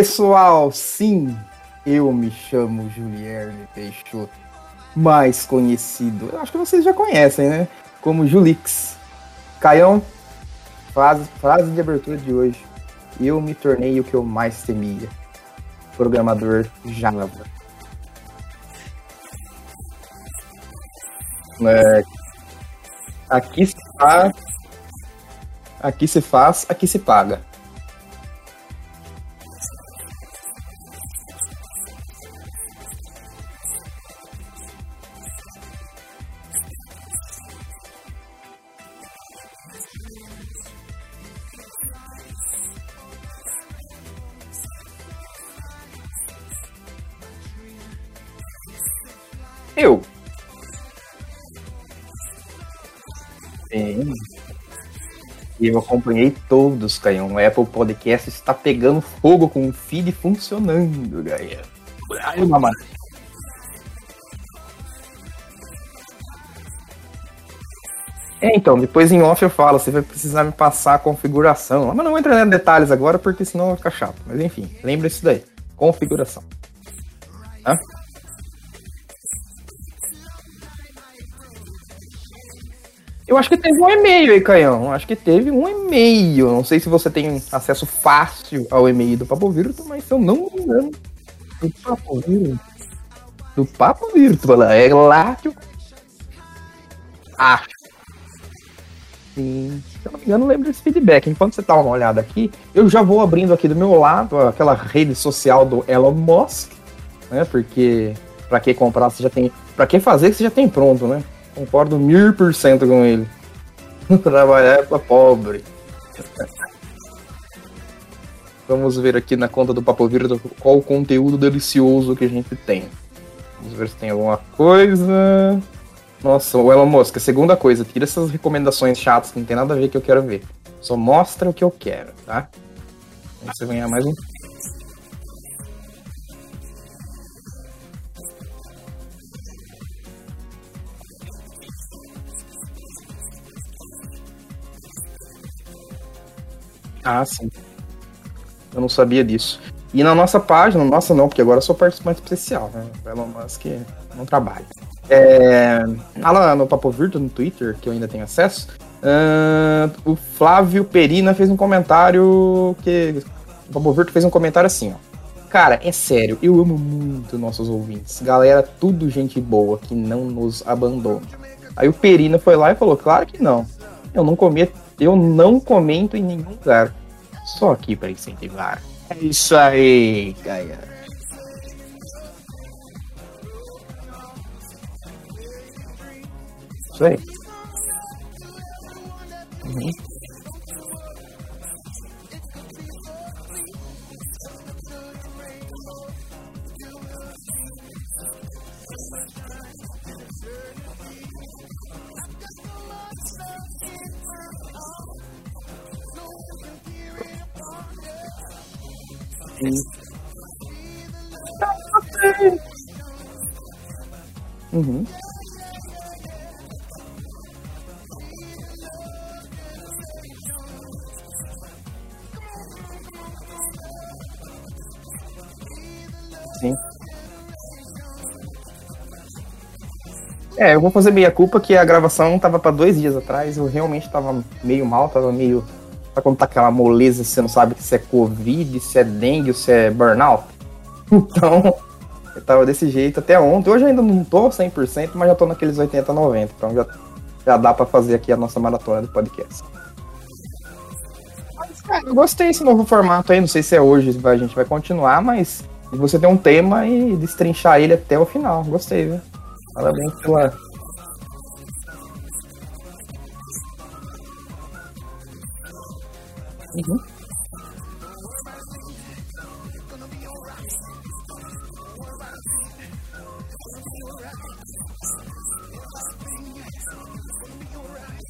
pessoal! Sim, eu me chamo Julierme Peixoto, mais conhecido, eu acho que vocês já conhecem, né? Como Julix. Caião, frase, frase de abertura de hoje. Eu me tornei o que eu mais temia. Programador Java. É, aqui se faz, aqui se faz, aqui se paga. Eu acompanhei todos, Caião. O Apple Podcast está pegando fogo com o feed funcionando, mamãe. É, então, depois em off eu falo, você vai precisar me passar a configuração. Mas não vou entrar em detalhes agora, porque senão vai ficar chato. Mas enfim, lembra isso daí. Configuração. Tá? Eu acho que teve um e-mail aí, Caião. Acho que teve um e-mail. Não sei se você tem acesso fácil ao e-mail do Papo Virtual, mas se eu não me engano, do Papo Virtual. Do Papo Virtual. É lá que eu. Acho. Sim. Se eu não me engano, lembro desse feedback. Enquanto você tá uma olhada aqui, eu já vou abrindo aqui do meu lado aquela rede social do Elon Musk, né? Porque para que comprar, você já tem. Para que fazer, você já tem pronto, né? Concordo mil por cento com ele. Trabalhar é pra pobre. Vamos ver aqui na conta do Papo Virtual qual o conteúdo delicioso que a gente tem. Vamos ver se tem alguma coisa. Nossa, o Elon Musk, segunda coisa, tira essas recomendações chatas que não tem nada a ver que eu quero ver. Só mostra o que eu quero, tá? Aí você ganhar mais um. Ah, sim. Eu não sabia disso. E na nossa página, nossa não, porque agora eu sou participante especial, né? O Elon Musk não trabalha. É, lá no Papo Virtual, no Twitter, que eu ainda tenho acesso, uh, o Flávio Perina fez um comentário que... O Papo Virtual fez um comentário assim, ó. Cara, é sério, eu amo muito nossos ouvintes. Galera, tudo gente boa que não nos abandona. Aí o Perina foi lá e falou, claro que não. Eu não eu não comento em nenhum lugar. Só aqui para incentivar. É isso aí, Gaia. Isso aí. Uhum. Sim. Uhum. Sim. É, eu vou fazer meia culpa que a gravação tava para dois dias atrás. Eu realmente tava meio mal, tava meio. Sabe quando tá aquela moleza, você não sabe se é Covid, se é dengue, se é burnout? Então, eu tava desse jeito até ontem. Hoje ainda não tô 100%, mas já tô naqueles 80, 90. Então já, já dá para fazer aqui a nossa maratona do podcast. É, eu gostei desse novo formato aí, não sei se é hoje, a gente vai continuar, mas você tem um tema e destrinchar ele até o final. Gostei, viu? Parabéns pela. Uhum.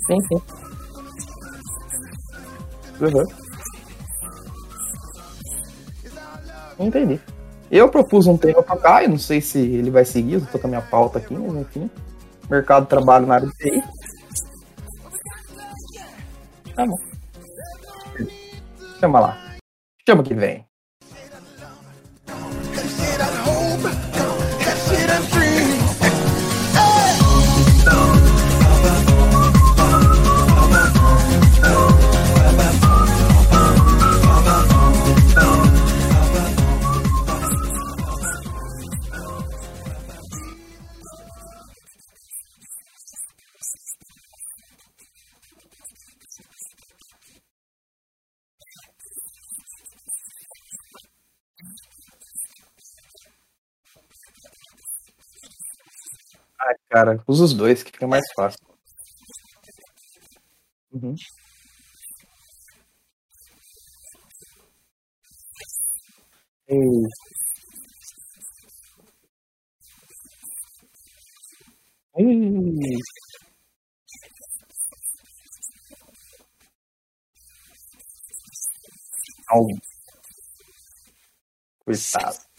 Sim, sim. Uhum. Entendi. Eu propus um tema para cá, eu não sei se ele vai seguir, eu tô com a minha pauta aqui, mas enfim. Mercado de trabalho na área de TI. Tá bom. Chama lá. Chama que vem. Cara, usa os dois, que fica mais fácil. Uhum. Ei, ei, coitado.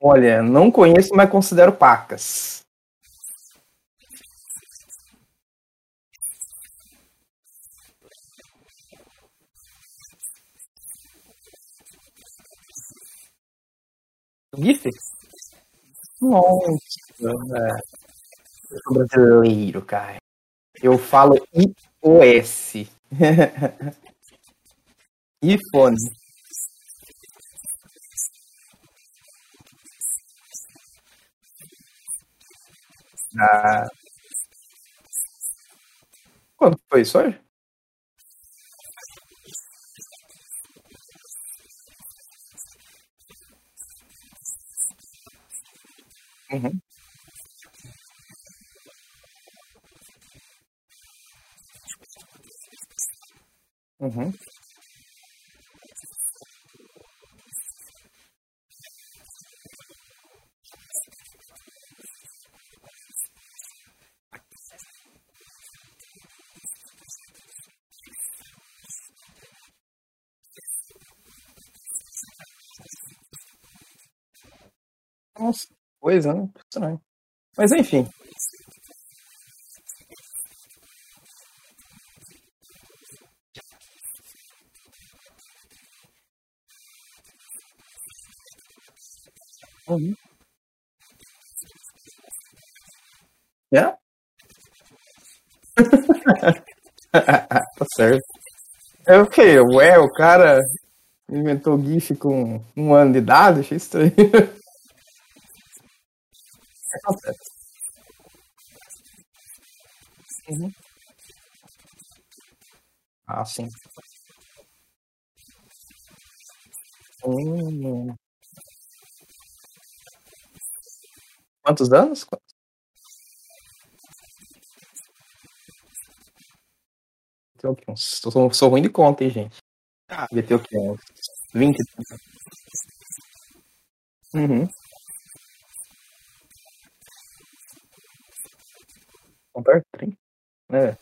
Olha, não conheço, mas considero pacas. GIF? Nossa, eu sou brasileiro, cara. Eu falo iOS. iPhone. Ah, quando foi isso hoje? Uhum, uhum. Nossa, coisa, né? Estranho. Mas enfim. Uhum. É? Tá certo. É o quê? Ué, o cara inventou GIF com um ano de idade? Achei estranho. Uhum. Ah, sim. Hum. Quantos anos? Tem o quê? Uns- Eu sou, sou ruim de conta, hein, gente? Ah, Devia ter o quê? Uns 20? Uhum. Contar 30? É.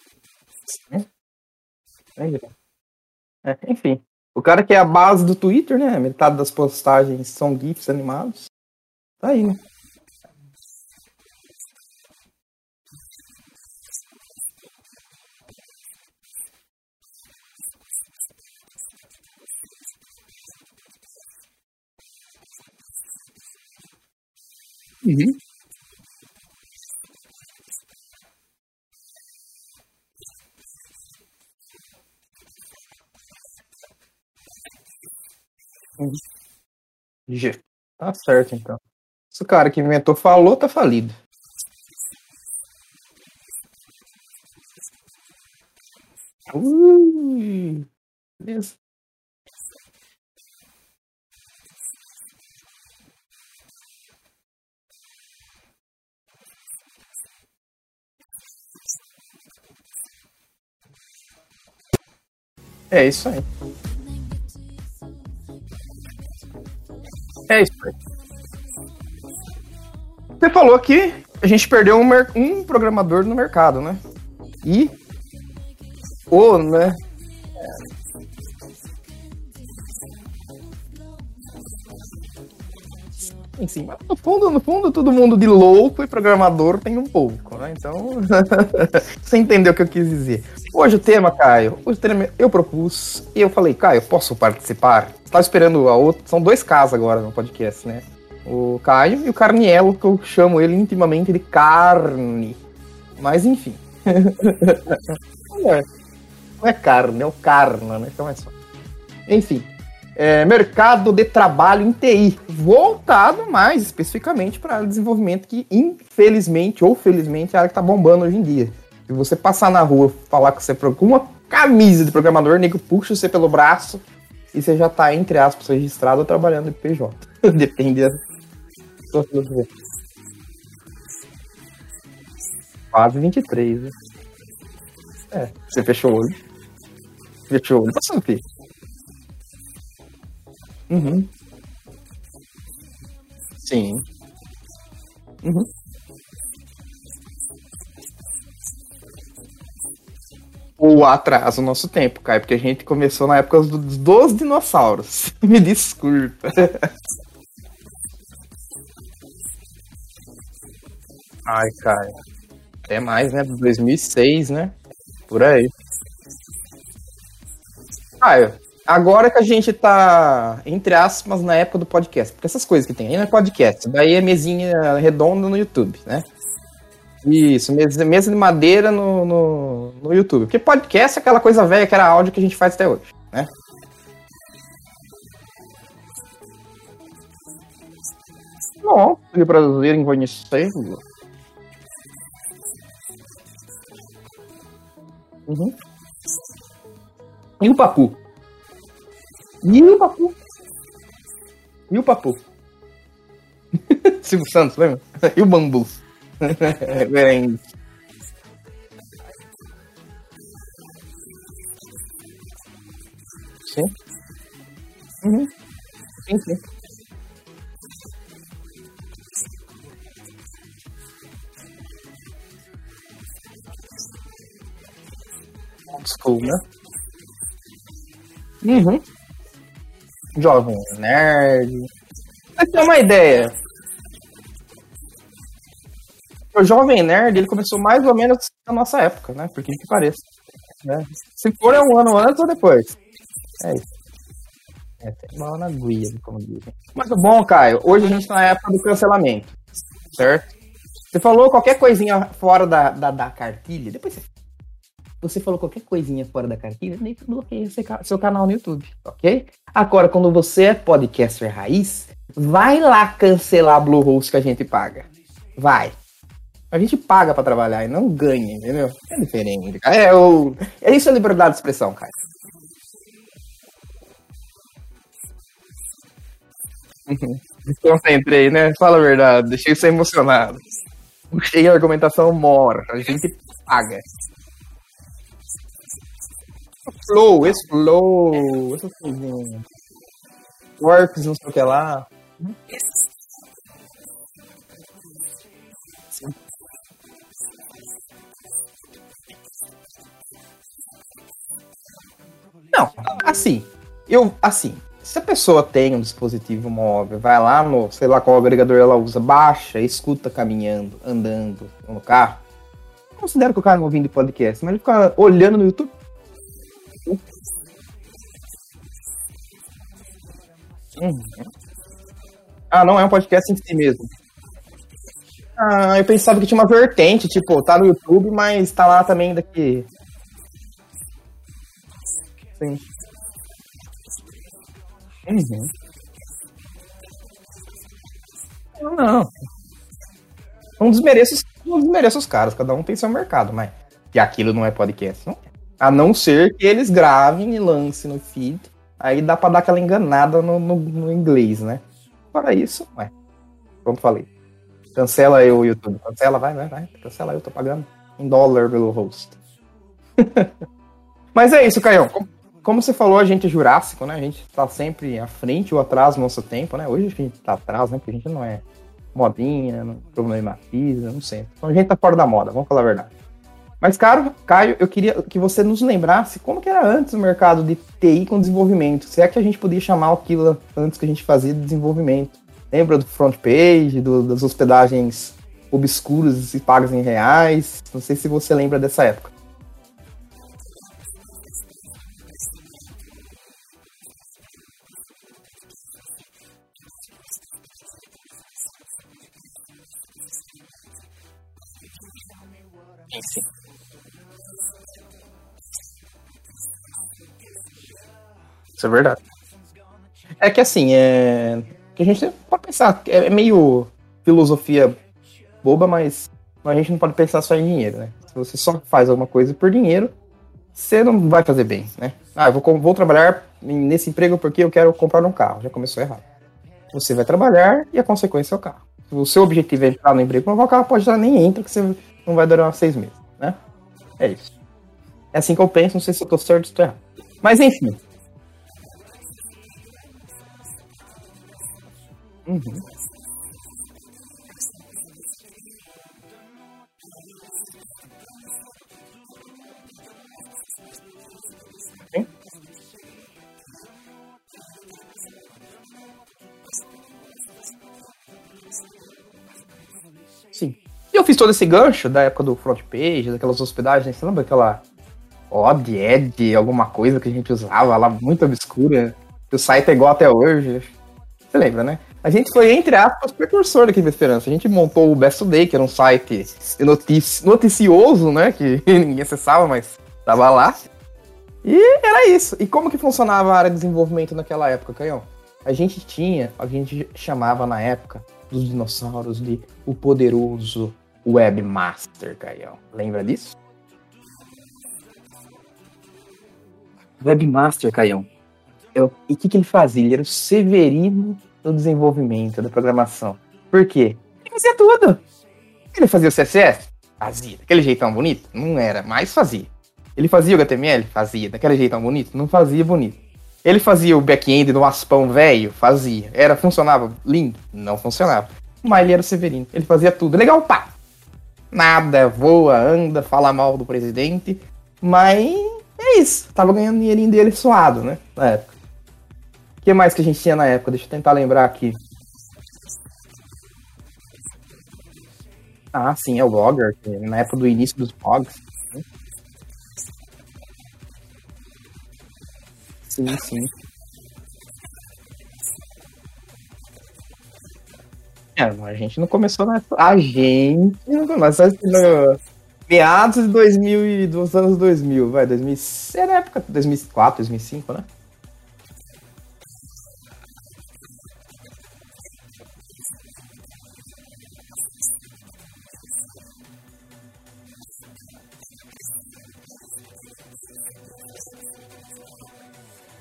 É, é, enfim. O cara que é a base do Twitter, né? Metade das postagens são GIFs animados. Tá aí, né? Uhum. G. Tá certo, então. Se o cara que inventou falou, tá falido. Beleza. É isso aí. É isso aí. Você falou que a gente perdeu um, um programador no mercado, né? E o, né? Sim, mas no fundo, no fundo, todo mundo de louco e programador tem um pouco, né? Então, você entendeu o que eu quis dizer. Hoje o tema, Caio, o tema eu propus e eu falei, Caio, posso participar? Estava esperando a outra, são dois casos agora no podcast, né? O Caio e o Carnielo, que eu chamo ele intimamente de Carne. Mas enfim. não, é, não é carne, é o Carna, né? Então é só. Enfim. É, mercado de trabalho em TI, voltado mais especificamente para desenvolvimento que, infelizmente ou felizmente, é a área que está bombando hoje em dia. Se você passar na rua falar que você com uma camisa de programador, o nego puxa você pelo braço e você já está, entre aspas, registrado ou trabalhando em PJ. Depende da sua filosofia. Quase 23, né? É, você fechou o olho. Fechou o olho. Passou o? Uhum. Sim. Uhum. Ou atrás o nosso tempo, Caio, porque a gente começou na época dos, dos dinossauros. Me desculpa. Ai, Caio. É mais, né? 2006, né? Por aí. Caio, agora que a gente tá, entre aspas, na época do podcast, porque essas coisas que tem aí não é podcast, daí é mesinha redonda no YouTube, né? Isso, mesa, mesa de madeira no, no, no YouTube. Porque podcast é aquela coisa velha que era áudio que a gente faz até hoje, né? Não, que prazer em conhecê-lo. Uhum. E o Papu? E o Papu? E o Papu? Silvio Santos, lembra? E o Bambu? Sim. Uhum. Sim, sim. Old school, né? Uhum. Jovem Nerd. Pra ter uma ideia, o Jovem Nerd ele começou mais ou menos na nossa época, né? Por que que pareça. Né? Se for é um ano antes ou depois. É isso. É, tem uma na guia, como dizem. Mas bom, Caio, hoje a gente tá na época do cancelamento. Certo? Você falou qualquer coisinha fora da, da, da cartilha, depois você. Você falou qualquer coisinha fora da cartilha, nem bloqueia seu, ca- seu canal no YouTube, ok? Agora, quando você é podcaster raiz, vai lá cancelar a Bluehost que a gente paga. Vai. A gente paga pra trabalhar e não ganha, entendeu? É diferente. É, o... é isso a liberdade de expressão, cara. Desconcentrei, né? Fala a verdade. Deixei você emocionado. Puxei a argumentação mora. A gente paga. Flow, esse flow, essas coisinhas. Works, não sei o que lá. Não, assim, eu, assim, se a pessoa tem um dispositivo móvel, vai lá no, sei lá qual agregador ela usa, baixa, escuta caminhando, andando no carro, considero que o cara não ouvindo podcast, mas ele fica olhando no YouTube. Uhum. Ah, não é um podcast em si mesmo. Ah, eu pensava que tinha uma vertente, tipo, tá no YouTube, mas tá lá também daqui. Sim. Uhum. Não, não. Não desmereço, não desmereço os caras, cada um tem seu mercado, mas que aquilo não é podcast, não é. A não ser que eles gravem e lancem no feed. Aí dá pra dar aquela enganada no, no, no inglês, né? Fora isso, ué. Como falei. Cancela eu, YouTube. Cancela, vai, vai, vai. Cancela eu, tô pagando um dólar pelo host. Mas é isso, Caião. Como, como, você falou, a gente é jurássico, né? A gente tá sempre à frente ou atrás do nosso tempo, né? Hoje a gente tá atrás, né? Porque a gente não é modinha, não problematiza, não sei. Então a gente tá fora da moda, vamos falar a verdade. Mas, caro Caio, eu queria que você nos lembrasse como que era antes o mercado de TI com desenvolvimento. Se é que a gente podia chamar aquilo antes que a gente fazia de desenvolvimento. Lembra do front page, do, das hospedagens obscuras e pagas em reais? Não sei se você lembra dessa época. Isso é verdade. É que assim, é. Que a gente pode pensar, é meio filosofia boba, mas a gente não pode pensar só em dinheiro, né? Se você só faz alguma coisa por dinheiro, você não vai fazer bem, né? Ah, eu vou, vou trabalhar nesse emprego porque eu quero comprar um carro. Já começou errado. Você vai trabalhar e a consequência é o carro. Se o seu objetivo é entrar no emprego, o carro pode já nem entra, que você não vai durar seis meses, né? É isso. É assim que eu penso, não sei se eu tô certo ou estou errado. Mas enfim, Uhum. Sim. E eu fiz todo esse gancho da época do front page, daquelas hospedagens, você lembra aquela odd, ed, alguma coisa que a gente usava lá, muito obscura, que o site é igual até hoje. Você lembra, né? A gente foi, entre aspas, precursor da Quinta Esperança. A gente montou o Best Day, que era um site notici noticioso, né? Que ninguém acessava, mas tava lá. E era isso. E como que funcionava a área de desenvolvimento naquela época, Canhão? A gente tinha, a gente chamava na época dos dinossauros de o poderoso Webmaster, Caião. Lembra disso? Webmaster, Caião. Eu, e o que, que ele fazia? Ele era o Severino do desenvolvimento, da programação. Por quê? Ele fazia tudo. Ele fazia o CSS? Fazia. Daquele jeitão bonito? Não era, mas fazia. Ele fazia o HTML? Fazia. Daquele jeitão bonito? Não fazia bonito. Ele fazia o back-end no Aspão velho? Fazia. Era, funcionava lindo? Não funcionava. Mas ele era o Severino. Ele fazia tudo. Legal, pá. Nada, voa, anda, fala mal do presidente. Mas é isso. Tava ganhando dinheirinho dele suado, né? Na época que mais que a gente tinha na época? Deixa eu tentar lembrar aqui. Ah, sim, é o Blogger, na época do início dos blogs. Sim, sim. É, a gente não começou na A gente não começou no meados de 2000 e dos anos 2000, vai, 2000, era época 2004, 2005, né?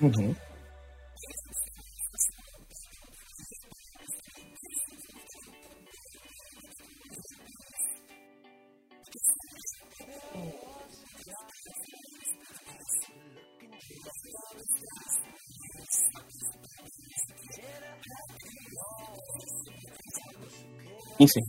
Uhum. Sim,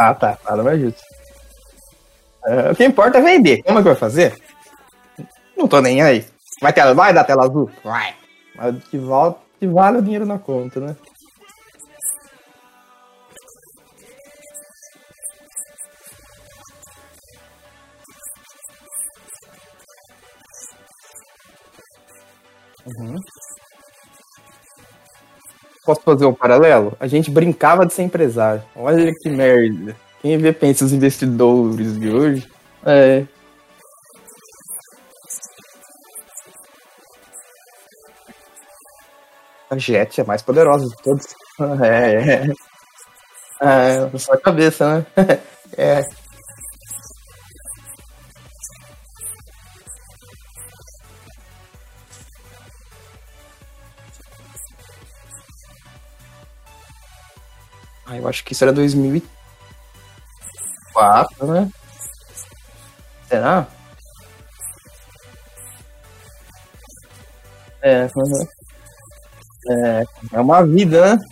Ah, tá. Nada mais justo. É, o que importa é vender. Como é que vai fazer? Não tô nem aí. Vai, ter, vai dar tela azul? Vai. Mas que, vale, que vale o dinheiro na conta, né? Posso fazer um paralelo? A gente brincava de ser empresário. Olha que merda. Quem vê pensa os investidores de hoje. É. A Jet é a mais poderosa de todos. É, é. É, na sua cabeça, né? É. Ah, eu acho que isso era 2004, né? Será? É, uhum. é, é uma vida, né?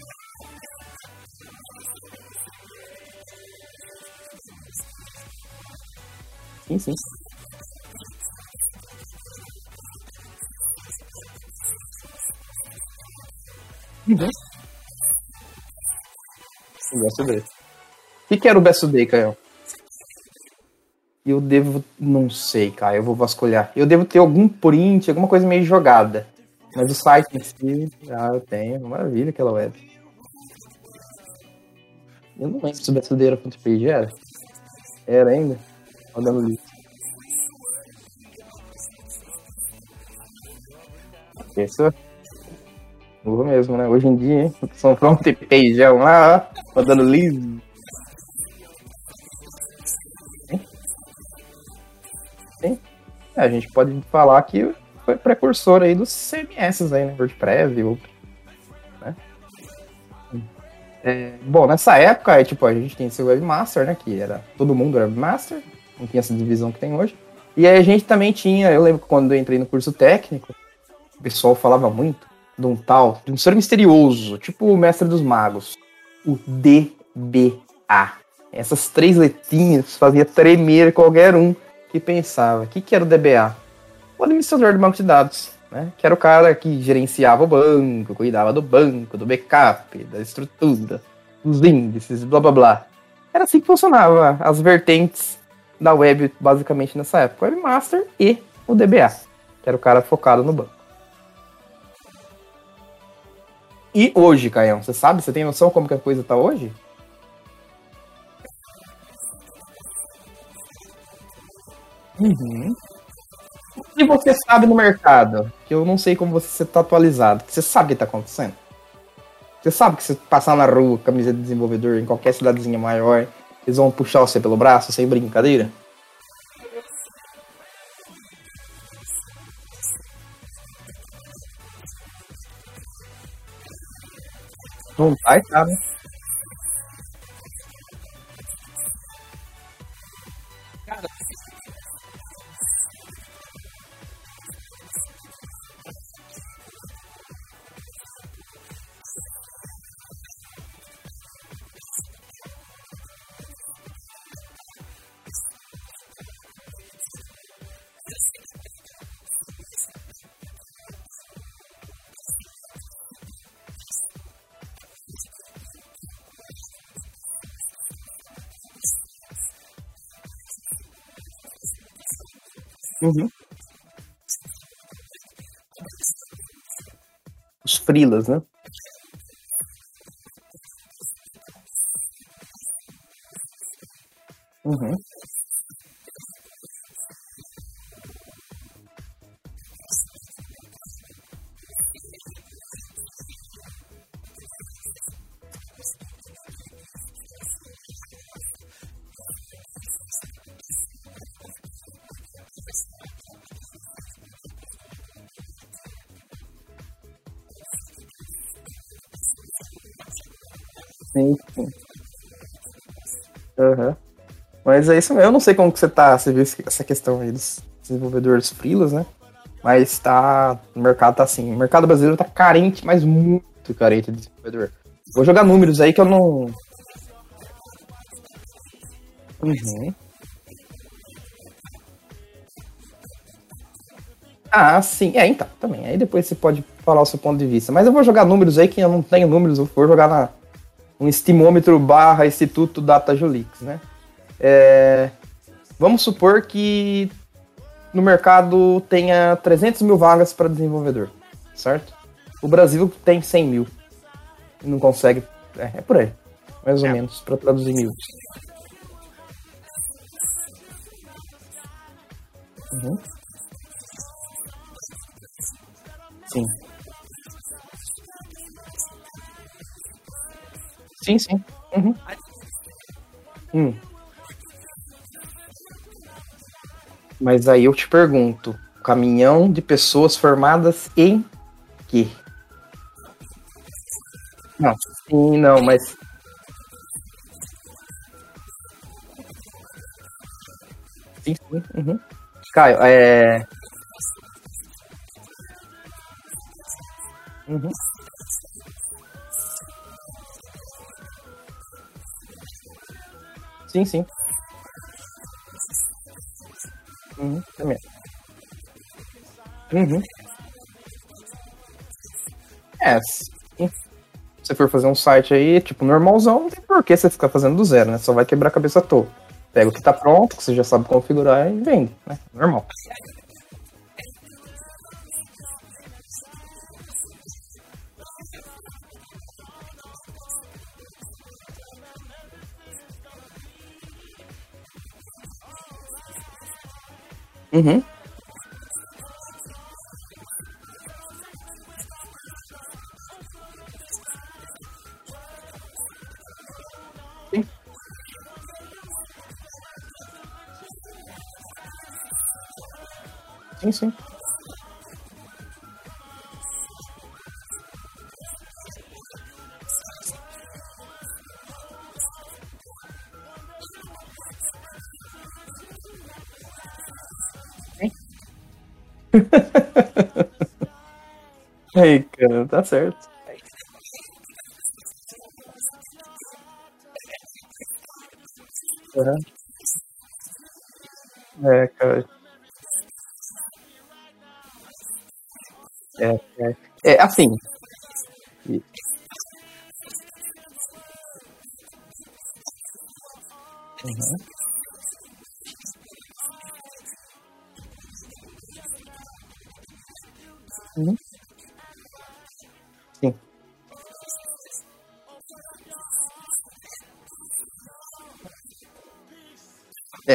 Sim, sim. Uhum. Best Day. O que, que era o Best Day, Caio? Eu devo. Não sei, Caio. Eu vou vasculhar. Eu devo ter algum print, alguma coisa meio jogada. Mas o site em si. Ah, eu tenho. Maravilha aquela web. Eu não lembro se o Day era quanto page era. Era ainda? Rodando livro. Pensou? Burro mesmo, né? Hoje em dia, hein? São front pageão lá, ó, liso. Sim. É, a gente pode falar que foi precursor aí dos CMS aí, né? WordPress outro. Né? É, bom, nessa época, é, tipo, a gente tinha esse webmaster, né? Que era. Todo mundo era webmaster, não tinha essa divisão que tem hoje. E aí a gente também tinha, eu lembro que quando eu entrei no curso técnico, o pessoal falava muito de um tal, de um ser misterioso, tipo o mestre dos magos, o DBA. Essas três letrinhas fazia tremer qualquer um que pensava. O que, que era o DBA? O administrador de banco de dados, né? Que era o cara que gerenciava o banco, cuidava do banco, do backup, da estrutura, dos índices, blá blá blá. Era assim que funcionava as vertentes da web, basicamente, nessa época. O Webmaster e o DBA, que era o cara focado no banco. E hoje, Caião, você sabe? Você tem noção como que a coisa tá hoje? Uhum. O que você sabe no mercado? Que eu não sei como você está atualizado. Que você sabe o que está acontecendo? Você sabe que se passar na rua, camisa de desenvolvedor, em qualquer cidadezinha maior, eles vão puxar você pelo braço, sem brincadeira? Não vai, Uhum. Os frilas, né? Uhum. Sim, sim. Aham. Mas é isso mesmo. Eu não sei como que você tá, você viu essa questão aí dos desenvolvedores frilas, né? Mas tá. O mercado tá assim. O mercado brasileiro tá carente, mas muito carente de desenvolvedor. Vou jogar números aí que eu não. Uhum. Ah, sim. É, então, também. Aí depois você pode falar o seu ponto de vista. Mas eu vou jogar números aí que eu não tenho números, eu vou jogar na, um estimômetro barra Instituto DataJulix, né? É, vamos supor que no mercado tenha 300 mil vagas para desenvolvedor. certo? O Brasil tem 100 mil. Não consegue. É, é por aí. Mais ou É. menos, para traduzir mil. Uhum. Sim. Sim, sim. Uhum. Hum. Mas aí eu te pergunto, caminhão de pessoas formadas em quê? Não, sim, não, mas sim, sim. Uhum. Caio, é. Uhum. Sim, sim. Uhum, também. Uhum. É, se você for fazer um site aí, tipo, normalzão, não tem por que você ficar fazendo do zero, né? Só vai quebrar a cabeça à toa. Pega o que tá pronto, que você já sabe configurar e vende, né? Normal. Uhum. Sim. Sim, Aí, cara, tá certo. Aham. É, cara. É, é. É assim. Uhum. Uhum. Sim. É,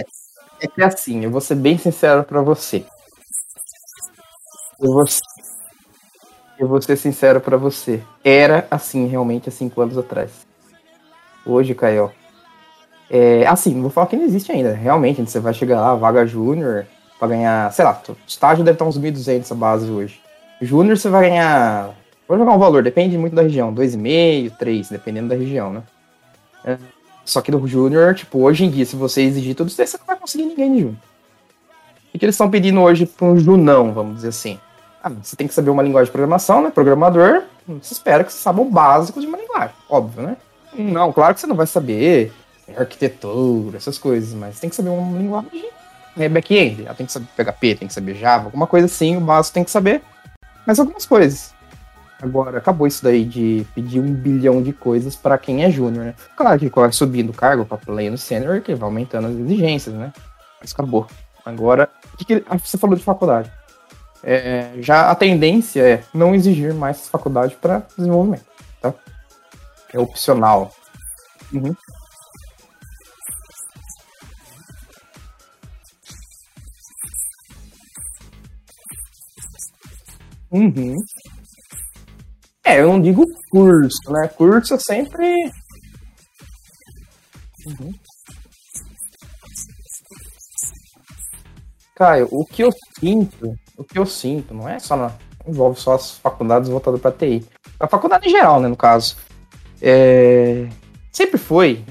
é que assim, eu vou ser bem sincero pra você. Eu vou, eu vou ser sincero pra você. Era assim, realmente, há cinco anos atrás. Hoje, Caio, é assim, não vou falar que não existe ainda. Realmente, você vai chegar lá, vaga júnior, pra ganhar, sei lá, estágio deve estar uns 1.200 a base hoje. Júnior você vai ganhar, vou jogar um valor, depende muito da região, 2,5, 3, dependendo da região, né? É, Só que do júnior, tipo, hoje em dia, se você exigir tudo isso, você não vai conseguir ninguém de júnior. O que eles estão pedindo hoje para um junão, vamos dizer assim? Ah, você tem que saber uma linguagem de programação, né? Programador, você espera que você saiba o básico de uma linguagem, óbvio, né? Não, claro que você não vai saber arquitetura, essas coisas, mas tem que saber uma linguagem é back-end. Ela tem que saber PHP, tem que saber Java, alguma coisa assim, o básico tem que saber. Mas algumas coisas. Agora, acabou isso daí de pedir um bilhão de coisas para quem é júnior, né? Claro que vai subindo o cargo para pleno sênior, que vai aumentando as exigências, né? Mas acabou. Agora, que, que ah, você falou de faculdade? É, já a tendência é não exigir mais faculdade para desenvolvimento, tá? É opcional. Uhum. Uhum. É, eu não digo curso, né? Curso é sempre. Uhum. Caio, o que eu sinto, o que eu sinto, não é só na. envolve só as faculdades voltadas para TI. A faculdade em geral, né, no caso. É, sempre foi.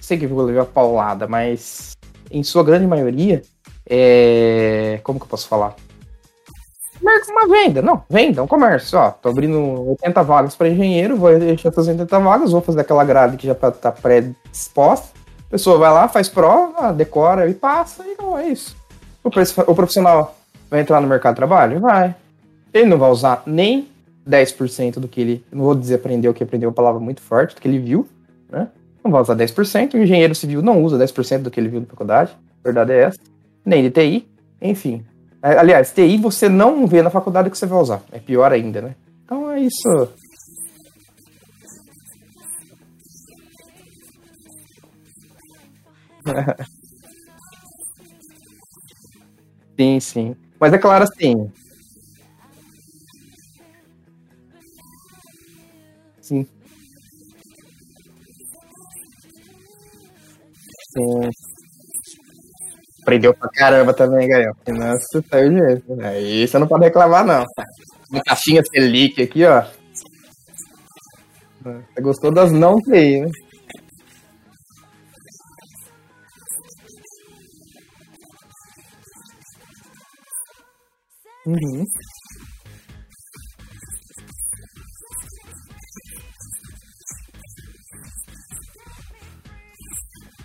Sei que vou levar paulada, mas em sua grande maioria, é... como que eu posso falar? Uma venda, não, venda, um comércio, ó, tô abrindo 80 vagas para engenheiro, vou encher essas 80 vagas, vou fazer aquela grade que já tá tá pré-disposta, a pessoa vai lá, faz prova, decora e passa, e não é isso. O, o profissional vai entrar no mercado de trabalho? Vai. Ele não vai usar nem 10% do que ele, não vou dizer aprendeu, que aprendeu é uma palavra muito forte, do que ele viu, né? Não vai usar 10%, o engenheiro civil não usa 10% do que ele viu na faculdade, a verdade é essa, nem de TI, enfim. É, Aliás, TI você não vê na faculdade que você vai usar. É pior ainda, né? Então é isso. Sim, sim. Mas é claro assim. Sim, sim. Aprendeu pra caramba também, Gael. Nossa, tá o jeito. Aí você não pode reclamar, não. Uma caixinha Selic aqui, ó. Você gostou das não TI, né? Uhum.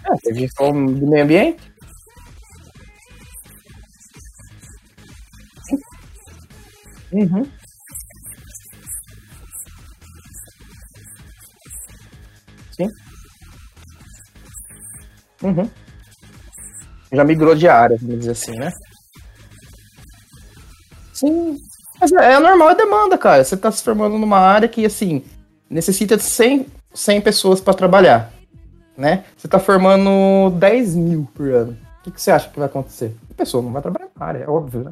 É, teve gestão do meio ambiente? Uhum. Sim. Uhum. Já migrou de área, vamos dizer assim, né? Sim. Mas é é normal a demanda, cara. Você tá se formando numa área que, assim, necessita de 100, 100 pessoas para trabalhar, né? Você tá formando 10 mil por ano. O que, que você acha que vai acontecer? A pessoa não vai trabalhar na área, é óbvio, né?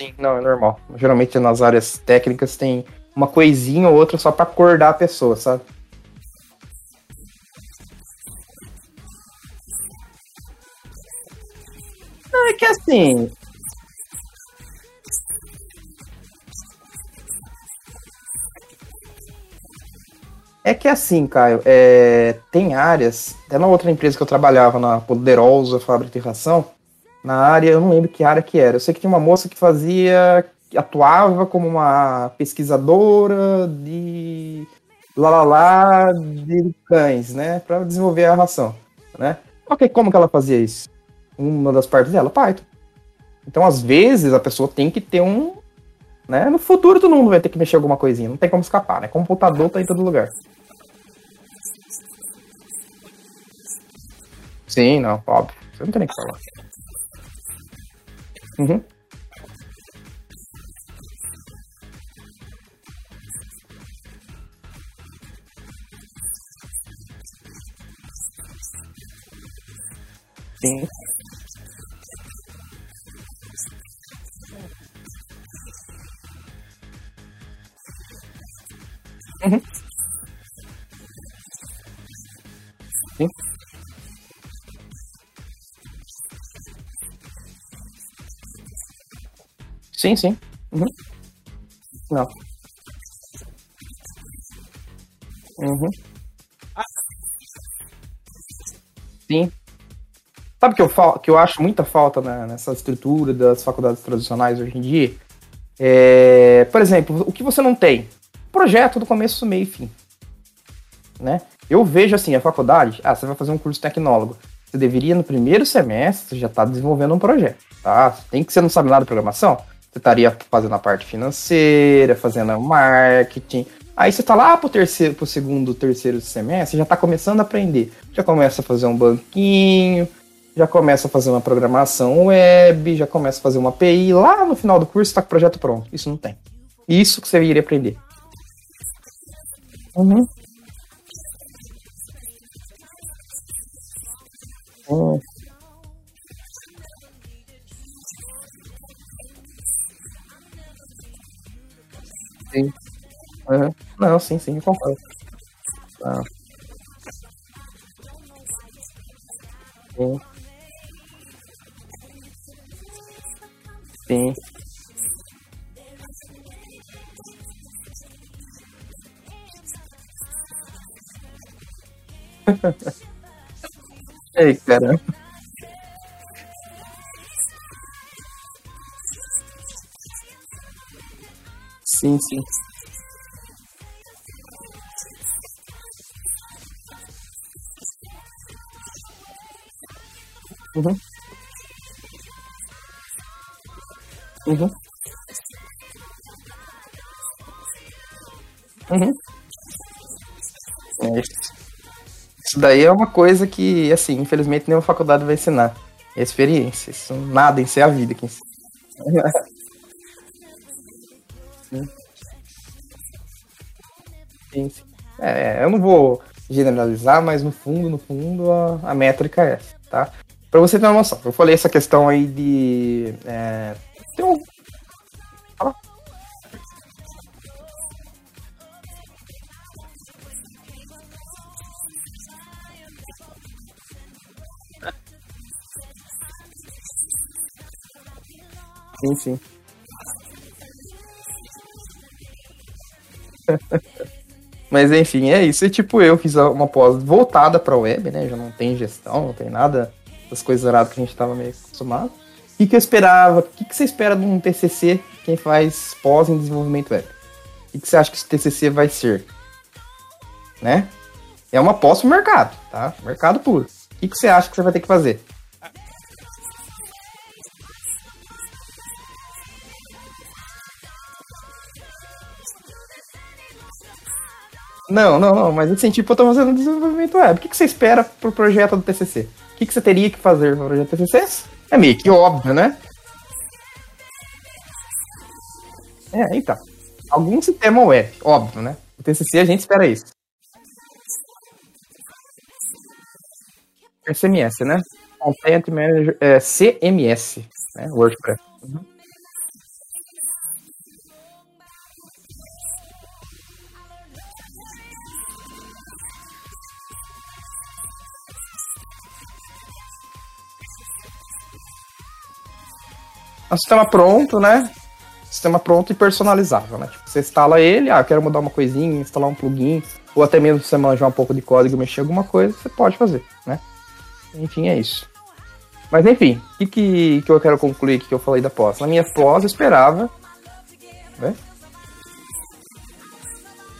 Sim, não, é normal. Geralmente nas áreas técnicas tem uma coisinha ou outra só pra acordar a pessoa, sabe? É que assim, é que assim, Caio, é, tem áreas, até na outra empresa que eu trabalhava, na poderosa fábrica de ração, na área, eu não lembro que área que era. Eu sei que tinha uma moça que fazia, que atuava como uma pesquisadora de lá lá lá de cães, né, para desenvolver a ração, né? Ok, como que ela fazia isso? Uma das partes dela, Python. Então, às vezes, a pessoa tem que ter um, né? No futuro, todo mundo vai ter que mexer alguma coisinha, não tem como escapar, né? Computador tá em todo lugar. Sim, não, óbvio. Você não tem nem que falar. Uhum, sim. Sim. Sim, sim. Uhum, não. Uhum, sim. Sabe que eu, que eu acho muita falta nessa estrutura das faculdades tradicionais hoje em dia? É, por exemplo, o que você não tem? Projeto do começo, meio e fim, né? Eu vejo assim, a faculdade, ah, você vai fazer um curso tecnólogo. Você deveria, no primeiro semestre, já estar desenvolvendo um projeto, tá? Tem que você não sabe nada de programação, você estaria fazendo a parte financeira, fazendo marketing. Aí você tá lá pro terceiro, pro segundo, terceiro semestre, já tá começando a aprender. Já começa a fazer um banquinho, já começa a fazer uma programação web, já começa a fazer uma API. Lá no final do curso está com o projeto pronto. Isso não tem. Isso que você iria aprender. Uhum. Hum, sim. Uhum. Não, sim, sim, eu concordo. Ah, sim, sim. Ei, cara. Sim, sim. Uhum, uhum, uhum. É isso. Isso daí é uma coisa que, assim, infelizmente nenhuma faculdade vai ensinar. É experiência. Isso nada em ser a vida que ensina. Sim, sim. É, eu não vou generalizar, mas no fundo, no fundo, a, a métrica é essa, tá? Pra você ter uma noção, eu falei essa questão aí de. É, tem um. Sim, sim. Mas enfim, é isso. E tipo, eu fiz uma pós voltada pra web, né? Já não tem gestão, não tem nada das coisas erradas que a gente tava meio acostumado. O que, que eu esperava? O que, que você espera de um TCC quem faz pós em desenvolvimento web? O que, que você acha que esse TCC vai ser? Né? É uma pós pro mercado, tá? Mercado puro. O que, que você acha que você vai ter que fazer? Não, não, não, mas assim, tipo, eu tô fazendo desenvolvimento web. O que, que você espera pro projeto do TCC? O que, que você teria que fazer no projeto do TCC? É meio que óbvio, né? É, então. Algum sistema web, óbvio, né? O TCC a gente espera isso. SMS, né? Content Manager, é, CMS, né? WordPress. Uhum. Um sistema pronto, né? Sistema pronto e personalizável, né? Tipo, você instala ele, ah, quero mudar uma coisinha, instalar um plugin, ou até mesmo você manjar um pouco de código mexer alguma coisa, você pode fazer, né? Enfim, é isso. Mas enfim, o que, que, que eu quero concluir que eu falei da pós? Na minha pós eu esperava. Né?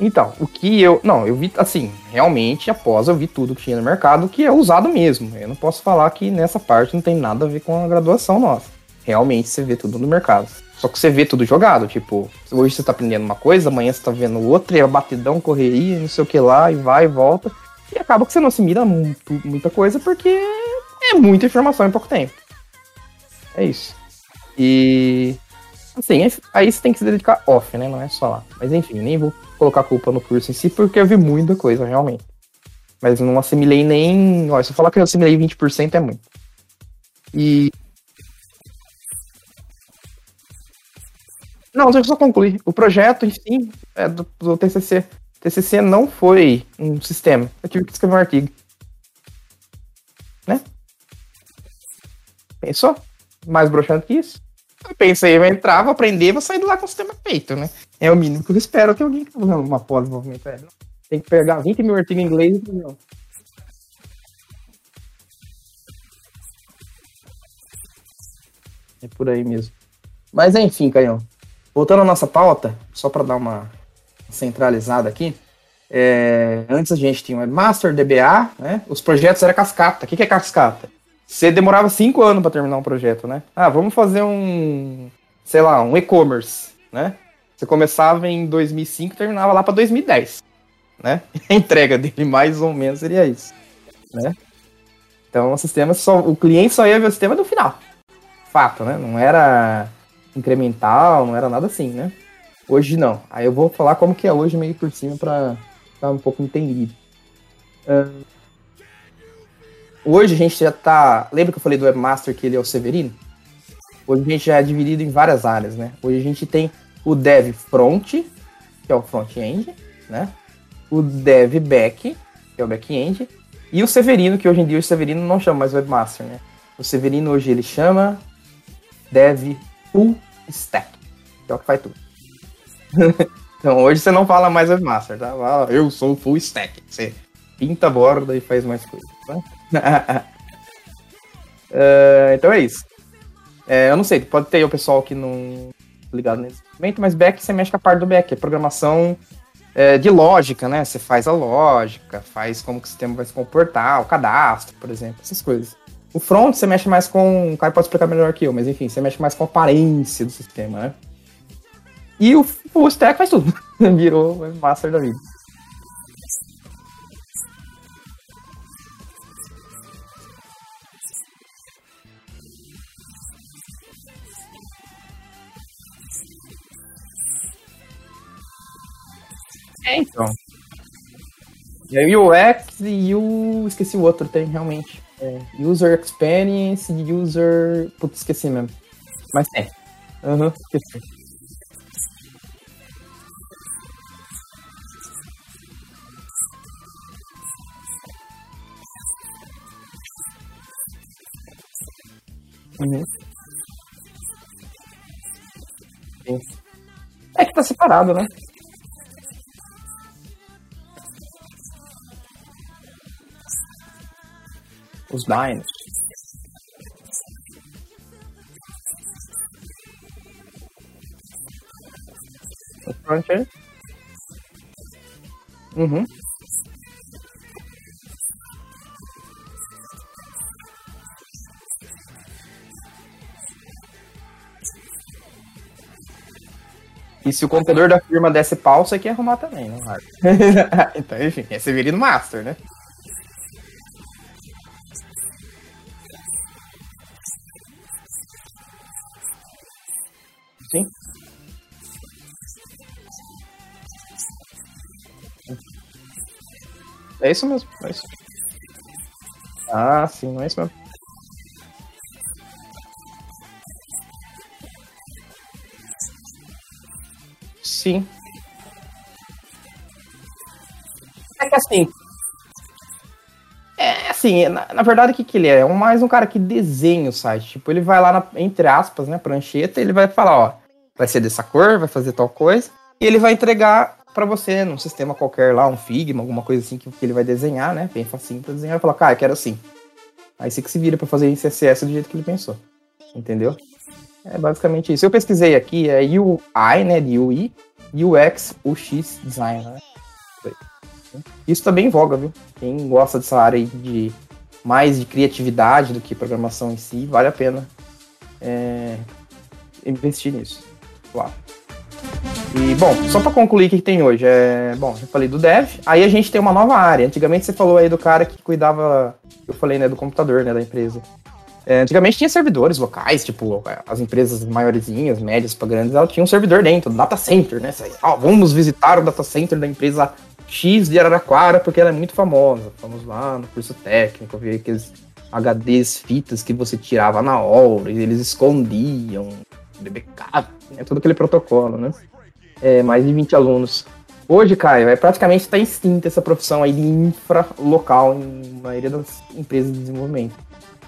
Então, o que eu. Não, eu vi, assim, realmente após eu vi tudo que tinha no mercado que é usado mesmo. Eu não posso falar que nessa parte não tem nada a ver com a graduação nossa realmente você vê tudo no mercado. Só que você vê tudo jogado, tipo, hoje você tá aprendendo uma coisa, amanhã você tá vendo outra, e é batidão, correria, não sei o que lá, e vai e volta. E acaba que você não assimila muito, muita coisa porque é muita informação em pouco tempo. É isso. E. Assim, aí você tem que se dedicar off, né? Não é só lá. Mas enfim, nem vou colocar culpa no curso em si, porque eu vi muita coisa, realmente. Mas não assimilei nem. Olha, se eu falar que eu assimilei 20% é muito. E Não, deixa eu só concluir. O projeto, enfim, é do, do TCC. O TCC não foi um sistema. Eu tive que escrever um artigo. Né? Pensou? Mais broxante que isso? Eu pensei, eu entrava, aprender, vou sair de lá com o sistema feito, né? É o mínimo que eu espero que alguém que tá fazendo uma pós-desenvolvimento é. Tem que pegar 20 mil artigos em inglês e não. É por aí mesmo. Mas enfim, Caião. Voltando à nossa pauta, só para dar uma centralizada aqui, é, antes a gente tinha Webmaster, DBA, né? Os projetos era cascata. O que, que é cascata? Você demorava cinco anos para terminar um projeto, né? Ah, vamos fazer um, sei lá, um e-commerce, né? Você começava em 2005 e terminava lá para 2010, né? A entrega dele mais ou menos seria isso, né? Então o sistema só, o cliente só ia ver o sistema no final. Fato, né? Não era incremental, não era nada assim, né? Hoje não. Aí eu vou falar como que é hoje meio por cima para ficar um pouco entendido. Uh, hoje a gente já tá. Lembra que eu falei do Webmaster que ele é o Severino? Hoje a gente já é dividido em várias áreas, né? Hoje a gente tem o Dev Front, que é o front-end, né? O Dev Back, que é o back-end, e o Severino, que hoje em dia o Severino não chama mais Webmaster, né? O Severino hoje ele chama Dev full stack, que é o que faz tudo. então hoje você não fala mais webmaster, tá? Eu sou full stack. Você pinta a borda e faz mais coisas. Tá? uh, então é isso. É, eu não sei, pode ter o pessoal que não ligado nesse momento, mas back você mexe com a parte do back, é programação é, de lógica, né? Você faz a lógica, faz como que o sistema vai se comportar, o cadastro, por exemplo, essas coisas. O front você mexe mais com. O Caio pode explicar melhor que eu, mas enfim, você mexe mais com a aparência do sistema, né? E o, o stack faz tudo. Virou o master da vida. É, então. E aí o X e o. Esqueci o outro, tem realmente. É, user Experience User. Putz, esqueci mesmo. Mas tem. Aham, uhum, esqueci. Uhum. É que tá separado, né? Os Dinos. O front-end. Uhum. E se o computador da firma desse pau, você quer arrumar também, não né, Então, enfim, é você viria no Master, né? Sim. É isso mesmo, é isso. Ah, sim, não é isso mesmo. Sim. É que assim. Assim, na, na verdade, o que, que ele é? É mais um cara que desenha o site. Tipo, ele vai lá, na, entre aspas, né, prancheta, ele vai falar, ó, vai ser dessa cor, vai fazer tal coisa, e ele vai entregar para você num sistema qualquer lá, um Figma, alguma coisa assim que, que ele vai desenhar, né? Bem facinho pra desenhar e falar, cara, quero assim. Aí você que se vira para fazer em CSS do jeito que ele pensou. Entendeu? É basicamente isso. Eu pesquisei aqui, é UI, né, de UI, UX, UX Design, né? Isso também em voga, viu? Quem gosta dessa área de mais de criatividade do que programação em si, vale a pena é, investir nisso. Claro. E, bom, só para concluir o que tem hoje, é, bom, eu falei do dev, aí a gente tem uma nova área. Antigamente você falou aí do cara que cuidava, eu falei, né, do computador, né, da empresa. É, antigamente tinha servidores locais, tipo, as empresas maiorzinhas, médias para grandes, elas tinham um servidor dentro, data center, né? Ó, vamos visitar o data center da empresa X de Araraquara, porque ela é muito famosa. Vamos lá no curso técnico, ver aqueles HDs, fitas que você tirava na hora, e eles escondiam, DBK, né? todo aquele protocolo, né? É, mais de 20 alunos. Hoje, Caio, é praticamente está extinta essa profissão aí de infra local em maioria das empresas de desenvolvimento.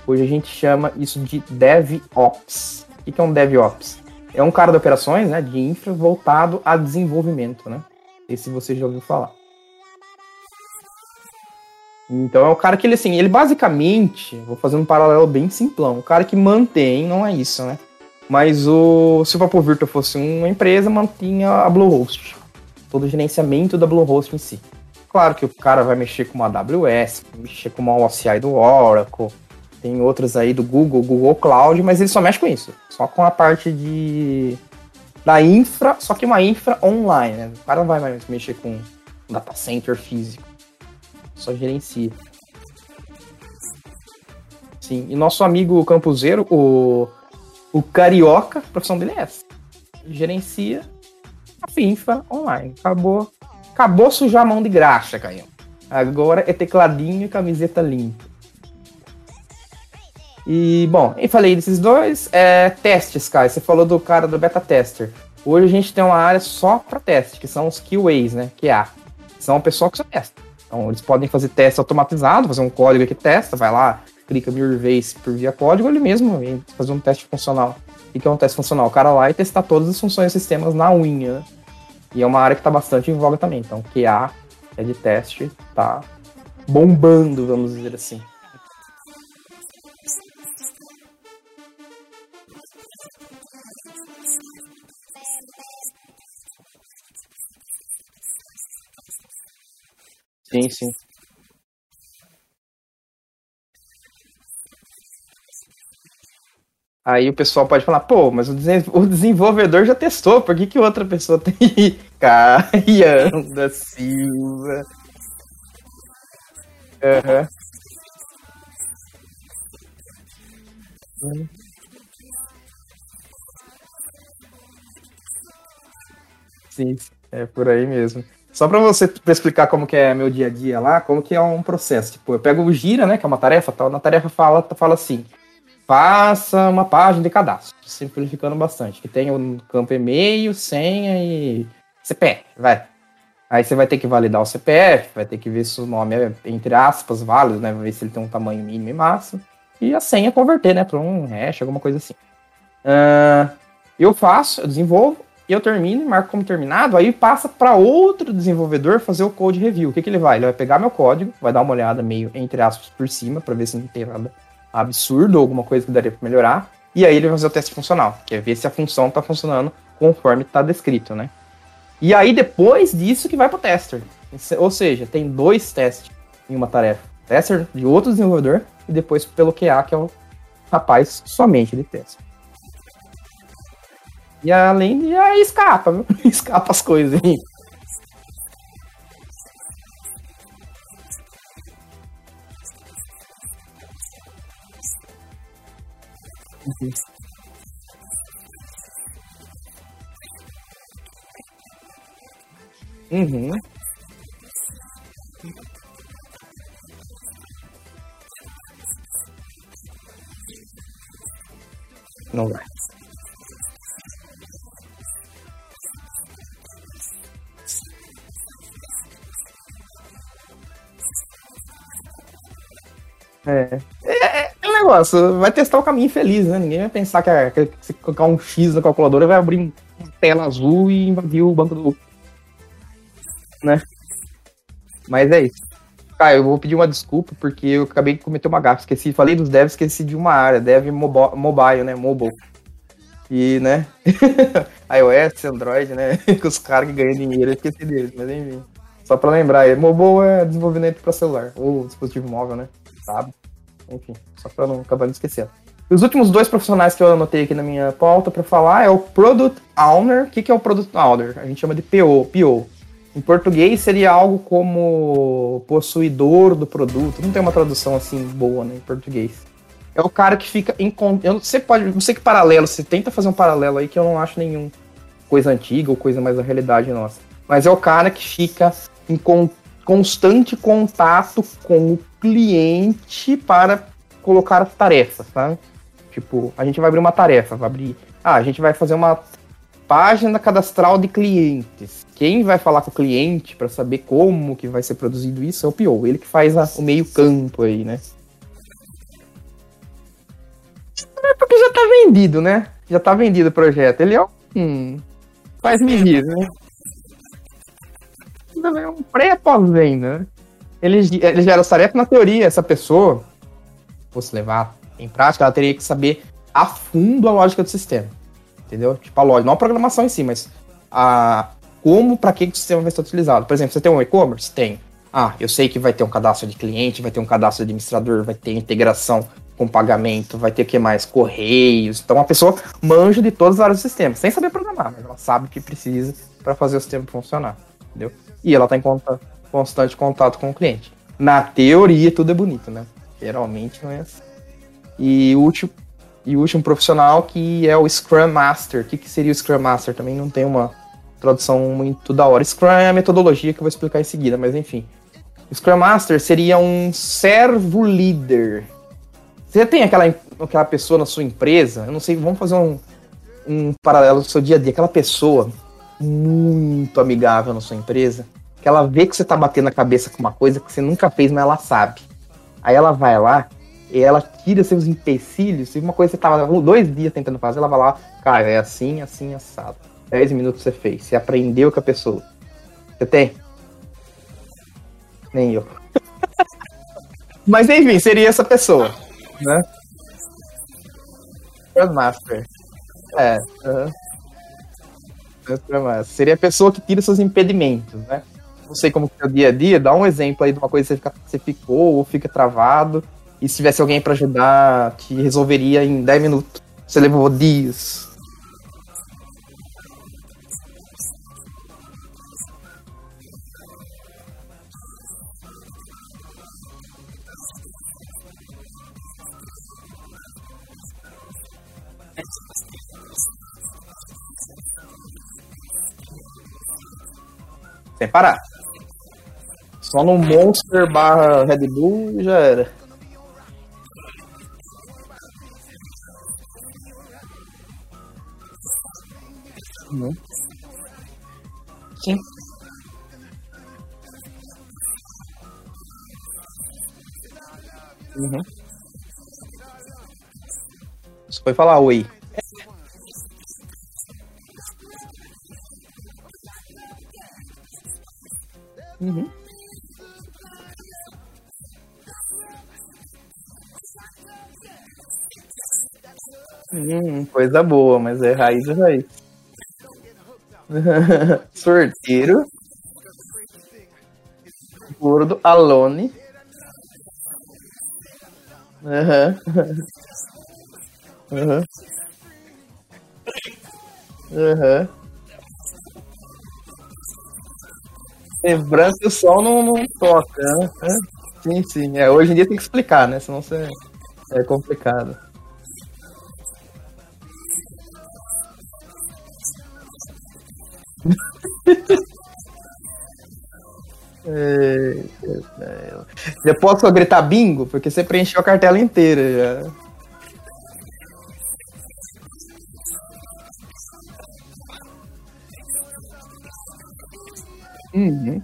Hoje a gente chama isso de DevOps. O que é um DevOps? É um cara de operações, né, de infra voltado a desenvolvimento, né? Esse você já ouviu falar. Então é o cara que ele assim, ele basicamente, vou fazer um paralelo bem simplão, o cara que mantém, não é isso, né? Mas o se o Papo Virtual fosse uma empresa, mantinha a Bluehost, todo o gerenciamento da Bluehost em si. Claro que o cara vai mexer com uma AWS, mexer com uma OCI do Oracle, tem outros aí do Google, Google Cloud, mas ele só mexe com isso. Só com a parte de da infra, só que uma infra online, né? O cara não vai mais mexer com um data center físico. Só gerencia. Sim, e nosso amigo campuseiro, o, o Carioca, a profissão dele é essa. Gerencia a infra online. Acabou, acabou sujar a mão de graxa, Caio. Agora é tecladinho e camiseta limpa. E, bom, eu falei desses dois. É, testes, cara. Você falou do cara do beta tester. Hoje a gente tem uma área só para teste, que são os QAs, né? QA. São o pessoal que só testa. Então, eles podem fazer teste automatizado, fazer um código que testa, vai lá, clica mil vezes por via código, ele mesmo fazer um teste funcional. O que é um teste funcional? O cara lá e testar todas as funções dos sistemas na unha, né? E é uma área que está bastante em voga também. Então, QA é de teste, tá bombando, vamos dizer assim. Sim, sim. Aí o pessoal pode falar, pô, mas o desenvolvedor já testou, por que, que outra pessoa tem? Caian da Silva. Uhum. Sim, é por aí mesmo. Só pra você pra explicar como que é meu dia a dia lá, como que é um processo. Tipo, eu pego o gira, né, que é uma tarefa, tal, na tarefa fala, fala assim, faça uma página de cadastro, simplificando bastante, que tem o campo e-mail, senha e CPF, vai. Aí você vai ter que validar o CPF, vai ter que ver se o nome é, entre aspas, válido, né, ver se ele tem um tamanho mínimo e máximo, e a senha converter, né, para um hash, alguma coisa assim. Uh, eu faço, eu desenvolvo, eu termino, marco como terminado, aí passa para outro desenvolvedor fazer o code review. O que, que ele vai? Ele vai pegar meu código, vai dar uma olhada meio entre aspas por cima para ver se não tem nada absurdo ou alguma coisa que daria para melhorar. E aí ele vai fazer o teste funcional, que é ver se a função está funcionando conforme está descrito, né? E aí depois disso que vai para o tester. Ou seja, tem dois testes em uma tarefa. Tester de outro desenvolvedor e depois pelo QA, que é o rapaz somente de teste. E além de aí escapa, viu? Escapa as coisas, hein? Uhum. Não vai. É. É, é negócio, vai testar o caminho feliz, né? Ninguém vai pensar que, é, que se colocar um X na calculadora vai abrir uma tela azul e invadir o banco do. Né? Mas é isso. Cara, eu vou pedir uma desculpa porque eu acabei de cometer uma gafa. Esqueci, falei dos devs, esqueci de uma área, dev mobo, mobile, né? Mobile. E, né? iOS, Android, né? Com os caras que ganham dinheiro, eu esqueci deles, mas enfim. Só pra lembrar, mobile é desenvolvimento para celular, ou dispositivo móvel, né? Sabe? Enfim, só para não acabar me esquecendo. Os últimos dois profissionais que eu anotei aqui na minha pauta para falar é o Product Owner. O que, que é o Product Owner? A gente chama de PO, PO. Em português seria algo como possuidor do produto. Não tem uma tradução assim boa né, em português. É o cara que fica em. Eu não pode, não sei que paralelo, você tenta fazer um paralelo aí que eu não acho nenhum coisa antiga ou coisa mais da realidade nossa. Mas é o cara que fica em constante contato com o cliente para colocar as tarefas, tá? Tipo, a gente vai abrir uma tarefa, vai abrir. Ah, a gente vai fazer uma página cadastral de clientes. Quem vai falar com o cliente para saber como que vai ser produzido isso é o PO, ele que faz a, o meio campo aí, né? É porque já tá vendido, né? Já tá vendido o projeto. Ele é um. Faz me rir, né? É um pré-pós-venda, né? ele, ele gera tarefa na teoria. Essa pessoa, fosse levar em prática, ela teria que saber a fundo a lógica do sistema. Entendeu? Tipo, a lógica, não a programação em si, mas a como, para que o sistema vai ser utilizado. Por exemplo, você tem um e-commerce? Tem. Ah, eu sei que vai ter um cadastro de cliente, vai ter um cadastro de administrador, vai ter integração com pagamento, vai ter o que mais? Correios. Então a pessoa manja de todas as áreas do sistema, sem saber programar, mas ela sabe o que precisa para fazer o sistema funcionar. Entendeu? E ela está em conta, constante contato com o cliente. Na teoria, tudo é bonito, né? Geralmente não é assim. E o último, e o último profissional que é o Scrum Master. O que, que seria o Scrum Master? Também não tem uma tradução muito da hora. Scrum é a metodologia que eu vou explicar em seguida, mas enfim. O Scrum Master seria um servo líder. Você tem aquela, aquela pessoa na sua empresa, eu não sei, vamos fazer um, um paralelo do seu dia a dia, aquela pessoa muito amigável na sua empresa, que ela vê que você tá batendo a cabeça com uma coisa que você nunca fez, mas ela sabe. Aí ela vai lá e ela tira seus empecilhos, e uma coisa que você tava dois dias tentando fazer, ela vai lá, cara, é assim, assim, assado. Dez minutos você fez, você aprendeu com a pessoa. Você tem? Nem eu. mas enfim, seria essa pessoa, né? Master. É. Seria a pessoa que tira seus impedimentos, né? não sei como que é o dia a dia, dá um exemplo aí de uma coisa que você, fica, você ficou ou fica travado, e se tivesse alguém para ajudar, te resolveria em 10 minutos. Você levou dias. Sem parar. Só no Monster barra Red Bull já era. Uhum. Sim. Uhum. Você foi falar oi. Coisa boa, mas é raiz é raiz. Sorteiro. Gordo, Alone. Aham. Aham. Aham. E branco e o sol não, não toca, né? Sim, sim. É, hoje em dia tem que explicar, né? Senão você é complicado. É, é, já posso gritar bingo? Porque você preencheu a cartela inteira já. Uhum.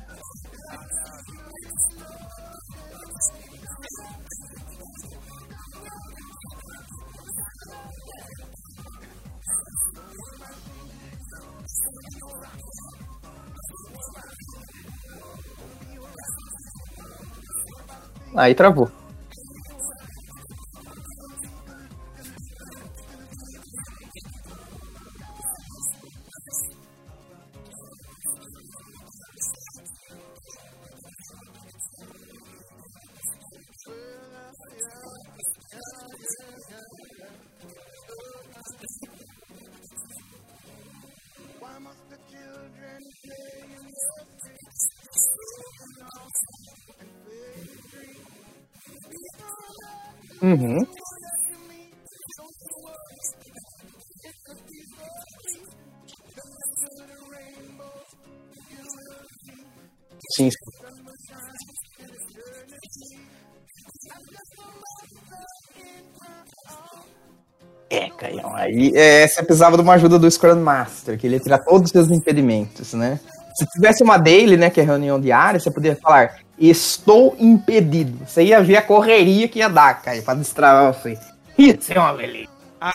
Aí travou. Uhum. Sim. É, Caião, aí é, você precisava de uma ajuda do Scrum Master, que ele ia tirar todos os seus impedimentos, né? Se tivesse uma daily, né, que é reunião diária, você poderia falar, estou impedido. Você ia ver a correria que ia dar, cara, pra destravar você. Isso é uma beleza. Ai.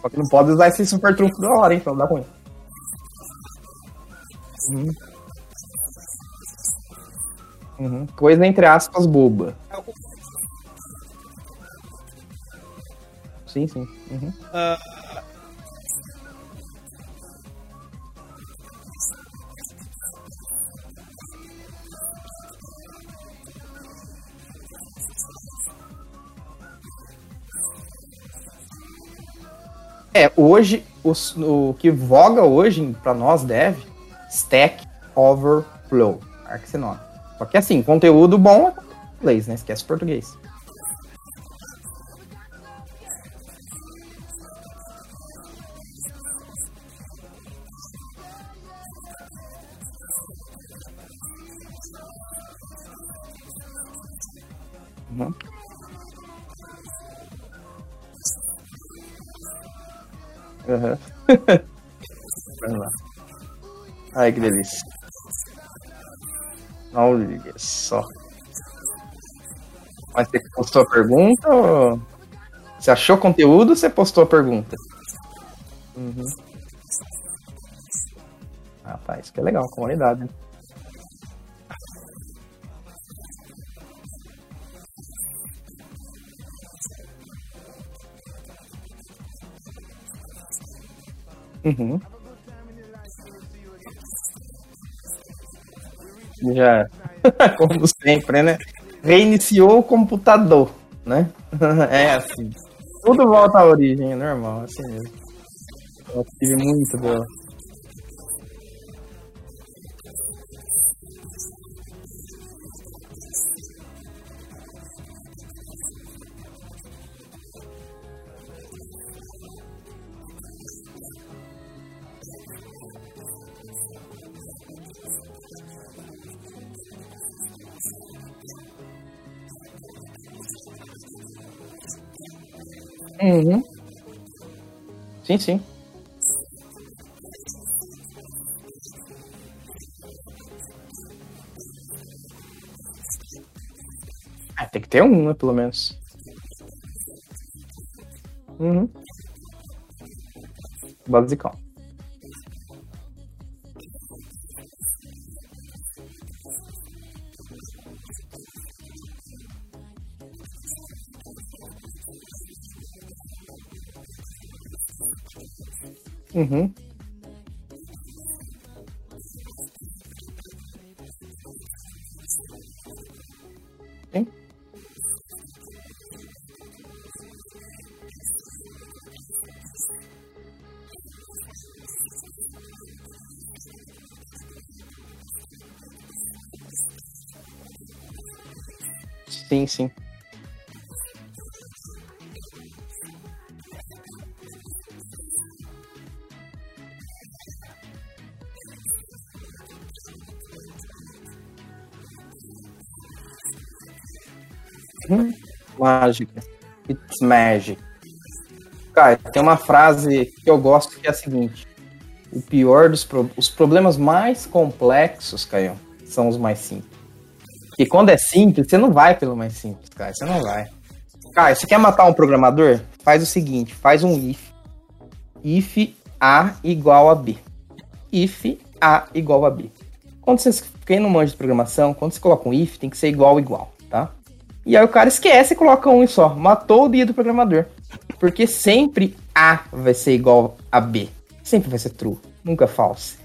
Só que não pode usar esse super trunfo da hora, hein, pra não dar ruim. Uhum. Uhum. Coisa entre aspas boba. Sim, sim. Uhum. É, hoje, os- o, que voga hoje pra nós deve Stack Overflow. Marca esse nome. Só que assim, conteúdo bom é inglês, né? Esquece português. Vamos lá. Ai, que delícia. Olha só. Mas você postou a pergunta ou... Você achou conteúdo ou você postou a pergunta? Uhum. Rapaz, isso que é legal, comunidade. Uhum. Já, como sempre, né? Reiniciou o computador, né? É assim. Tudo volta à origem, é normal, assim mesmo. Eu tive muito dela. Uhum. Sim, sim. É, tem que ter um, né, pelo menos. Uhum. Basicão. Uhum. Sim. Sim, sim. Mágica. It's magic. Cara, tem uma frase que eu gosto que é a seguinte: o pior dos pro... os problemas mais complexos, Caio, são os mais simples. E quando é simples, você não vai pelo mais simples, cara. Você não vai. Cara, você quer matar um programador? Faz o seguinte: faz um if. If A igual a B. If A igual a B. Quando você, quem não manja de programação, quando você coloca um if, tem que ser igual igual, tá? E aí o cara esquece e coloca um só. Matou o dia do programador. Porque sempre A vai ser igual a B. Sempre vai ser true. Nunca false.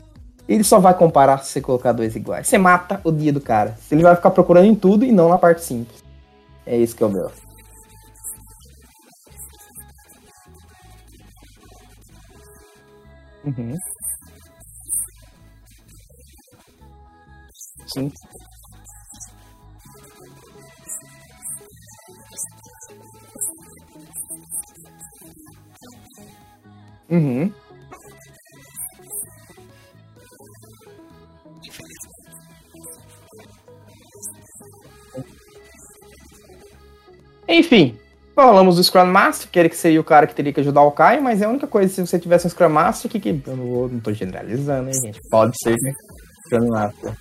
Ele só vai comparar se você colocar dois iguais. Você mata o dia do cara. Ele vai ficar procurando em tudo e não na parte simples. É isso que é o meu. Uhum. Sim. Uhum. Enfim, falamos do Scrum Master, que ele que seria o cara que teria que ajudar o Caio, mas é a única coisa, se você tivesse um Scrum Master, que, que eu não, vou, não tô generalizando, hein, gente? Pode ser né? Scrum Master.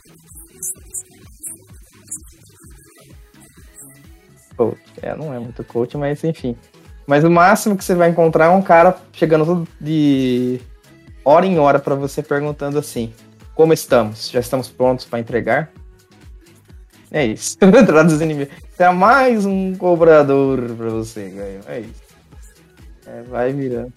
Coach, é, não é muito coach, mas enfim. Mas o máximo que você vai encontrar é um cara chegando de hora em hora para você perguntando assim: Como estamos? Já estamos prontos para entregar? É isso. Traduzindo em é mais um cobrador para você, ganho. É isso. É, vai virando.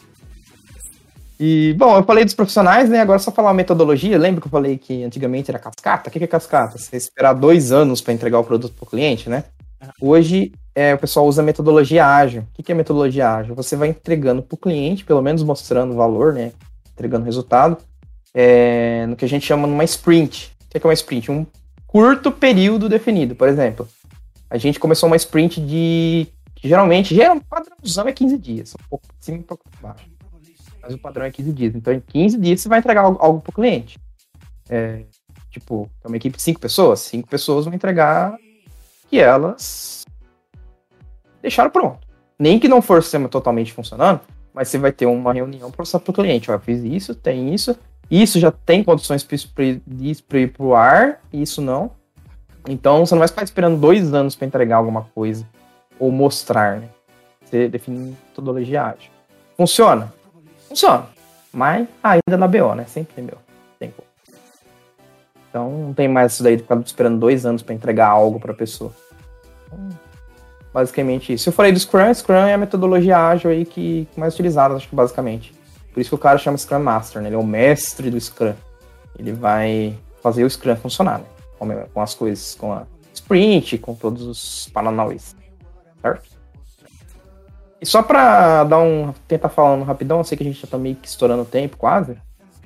E, bom, eu falei dos profissionais, né? Agora só falar a metodologia. Lembra que eu falei que antigamente era cascata? O que é cascata? Você esperar dois anos para entregar o produto para o cliente, né? Hoje é, o pessoal usa metodologia ágil. O que é metodologia ágil? Você vai entregando para o cliente, pelo menos mostrando valor, né? Entregando resultado, é, no que a gente chama numa sprint. O que é uma sprint? Um curto período definido. Por exemplo, a gente começou uma sprint de. geralmente, geralmente o padrãozão é 15 dias, um pouco acima e um pouco abaixo. Mas o padrão é 15 dias. Então, em 15 dias você vai entregar algo, algo para o cliente. É, tipo, é uma equipe de 5 pessoas, 5 pessoas vão entregar que elas deixaram pronto. Nem que não for o sistema totalmente funcionando, mas você vai ter uma reunião para mostrar para o cliente, ó, eu fiz isso, tem isso, isso já tem condições para ir para o ar, isso não. Então você não vai ficar esperando dois anos para entregar alguma coisa ou mostrar, né? Você define metodologia ágil. Funciona? Funciona. Mas ainda na BO, né? Sempre tem BO. Tem como. Então não tem mais isso daí de ficar esperando dois anos para entregar algo para a pessoa. Basicamente isso. Eu falei do Scrum, Scrum é a metodologia ágil aí que mais utilizada, acho que basicamente. Por isso que o cara chama Scrum Master, né? Ele é o mestre do Scrum. Ele vai fazer o Scrum funcionar, né? Com, as coisas, com a sprint, com todos os paranauês. Certo? E só para dar um. tentar falando rapidão, eu sei que a gente já tá meio que estourando o tempo quase.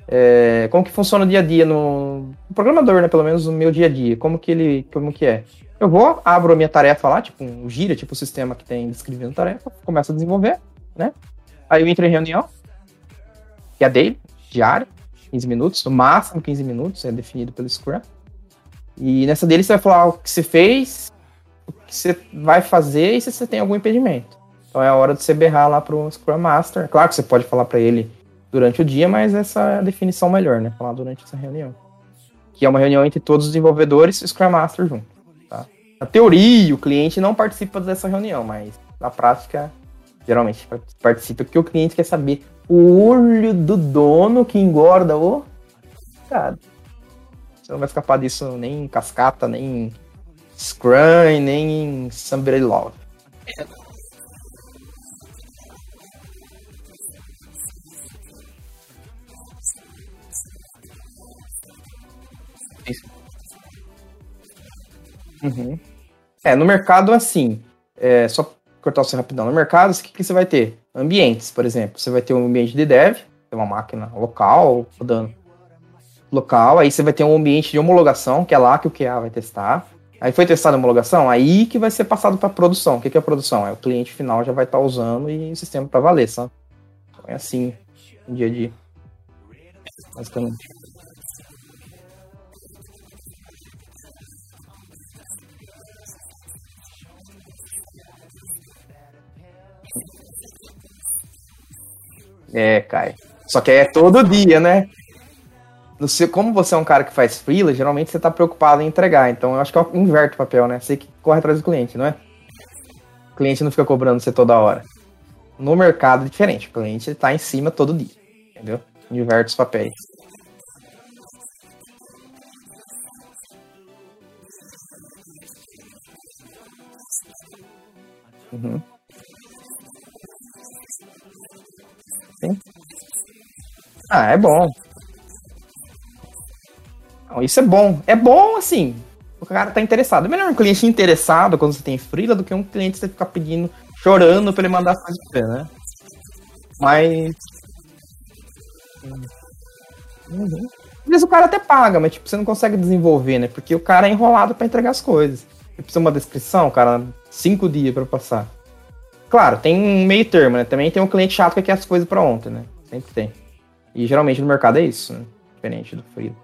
É, como que funciona o dia a dia no, programador, né? Pelo menos no meu dia a dia. Como que ele. Como que é? Eu vou, abro a minha tarefa lá, tipo um gira, tipo o sistema que tem descrevendo tarefa, começo a desenvolver, né? Aí eu entro em reunião, que é dele, diário, 15 minutos, no máximo 15 minutos, é definido pelo Scrum. E nessa dele você vai falar o que você fez, o que você vai fazer e se você tem algum impedimento. Então é a hora de você berrar lá pro Scrum Master. Claro que você pode falar para ele durante o dia, mas essa é a definição melhor, né? Falar durante essa reunião. Que é uma reunião entre todos os desenvolvedores e o Scrum Master junto. Na teoria, o cliente não participa dessa reunião, mas na prática, geralmente participa porque o cliente quer saber o olho do dono que engorda o. Cara, você não vai escapar disso nem em cascata, nem em Scrum, nem em Somebody Love. Uhum. É, no mercado, assim, é, só cortar você rapidão. No mercado, o que, que você vai ter? Ambientes, por exemplo. Você vai ter um ambiente de dev, tem uma máquina local rodando local, aí você vai ter um ambiente de homologação, que é lá que o QA vai testar. Aí foi testada a homologação, aí que vai ser passado para produção. O que, que é a produção? É o cliente final já vai estar tá usando e o sistema para valer, sabe? Então é assim, no dia a dia. Basicamente. É, cai. Só que é todo dia, né? No seu, como você é um cara que faz freela, geralmente você tá preocupado em entregar. Então eu acho que eu inverto o papel, né? Você que corre atrás do cliente, não é? O cliente não fica cobrando você toda hora. No mercado é diferente. O cliente tá em cima todo dia. Entendeu? Inverte os papéis. Uhum. Sim. Ah, é bom. Não, isso é bom. É bom, assim, o cara tá interessado. É melhor um cliente interessado quando você tem freela do que um cliente você ficar pedindo, chorando pra ele mandar você, né? Mas. Uhum. Às vezes o cara até paga, mas tipo, você não consegue desenvolver, né? Porque o cara é enrolado para entregar as coisas. Você precisa uma descrição, cara, cinco dias para passar. Claro, tem um meio termo, né? Também tem um cliente chato que quer as coisas para ontem, né? Sempre tem. E geralmente no mercado é isso, né? Diferente do freela.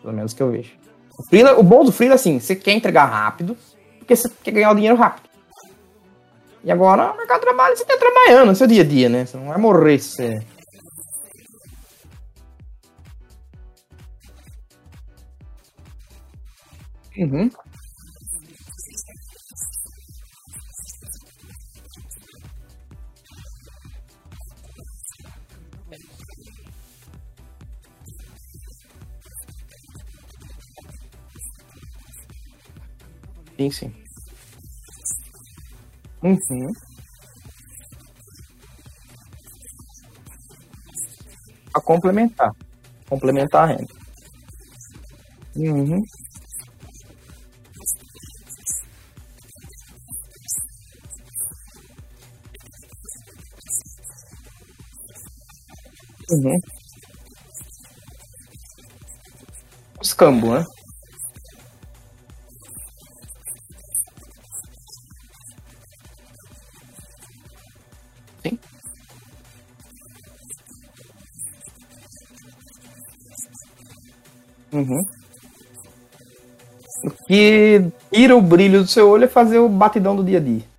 Pelo menos que eu vejo. O, freela, o bom do freela, assim, você quer entregar rápido, porque você quer ganhar o dinheiro rápido. E agora, o mercado de trabalho, você tá trabalhando no seu dia a dia, né? Você não vai morrer se você... Uhum. Sim, sim. A complementar. Complementar a renda. Uhum. Uhum. Os cambos, né? Uhum. O que tira o brilho do seu olho é fazer o batidão do dia a dia.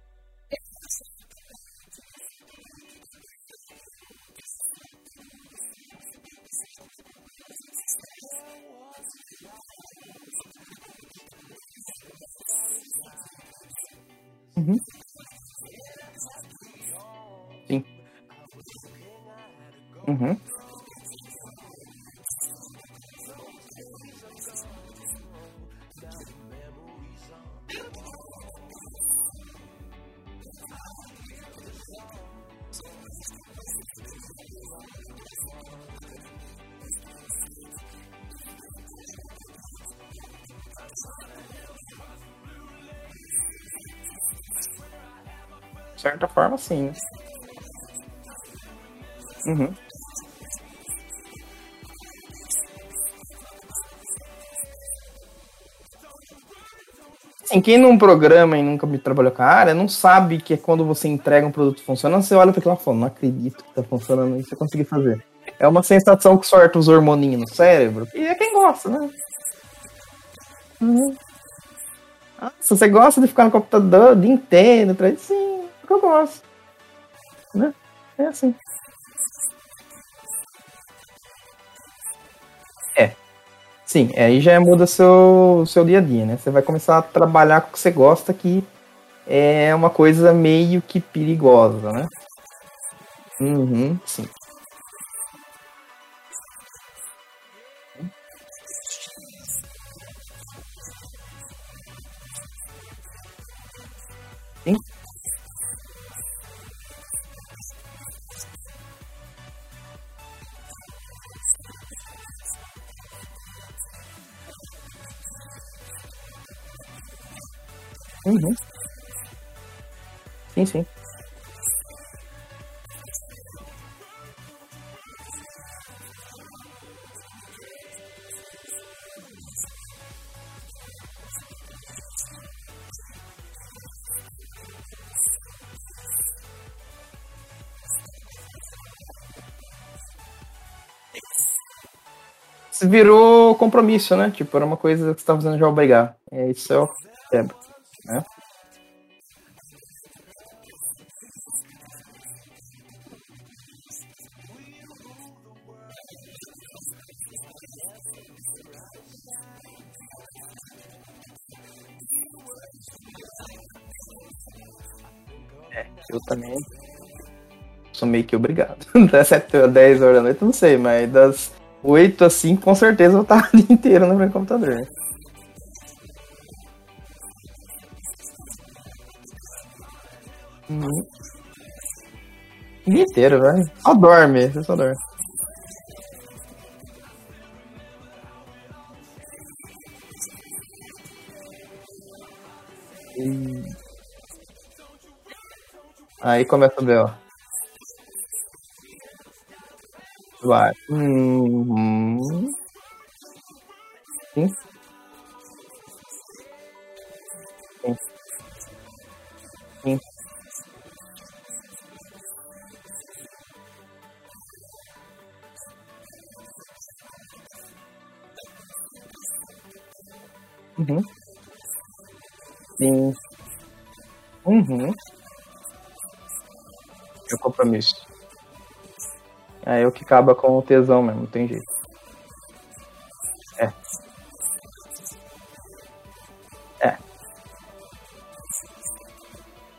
Quem não programa e nunca trabalhou com a área, não sabe que é quando você entrega um produto funcionando, você olha para aquilo e fala, não acredito que tá funcionando isso, eu consegui fazer. É uma sensação que sorta os hormoninhos no cérebro, e é quem gosta, né? Uhum. Ah, se você gosta de ficar no computador o dia inteiro, sim, que eu gosto. né? É assim. Sim, aí já muda seu, seu dia a dia, né? Você vai começar a trabalhar com o que você gosta, que é uma coisa meio que perigosa, né? Uhum, sim. Sim. Uhum. Sim, sim. Virou compromisso, né? Tipo, era uma coisa que você tava fazendo já obrigar. É isso é o quebra, né? É, eu também sou meio que obrigado. Das 7 a 10 horas da noite, não sei, mas das 8 a 5, com certeza eu vou estar o dia inteiro no meu computador. O dia inteiro, velho. Só dorme, você só dorme. Aí começa o B.O. Vai. Uhum. Sim, sim, Uhum. Sim. Uhum. É o compromisso. É o que acaba com o tesão mesmo, não tem jeito. É, é.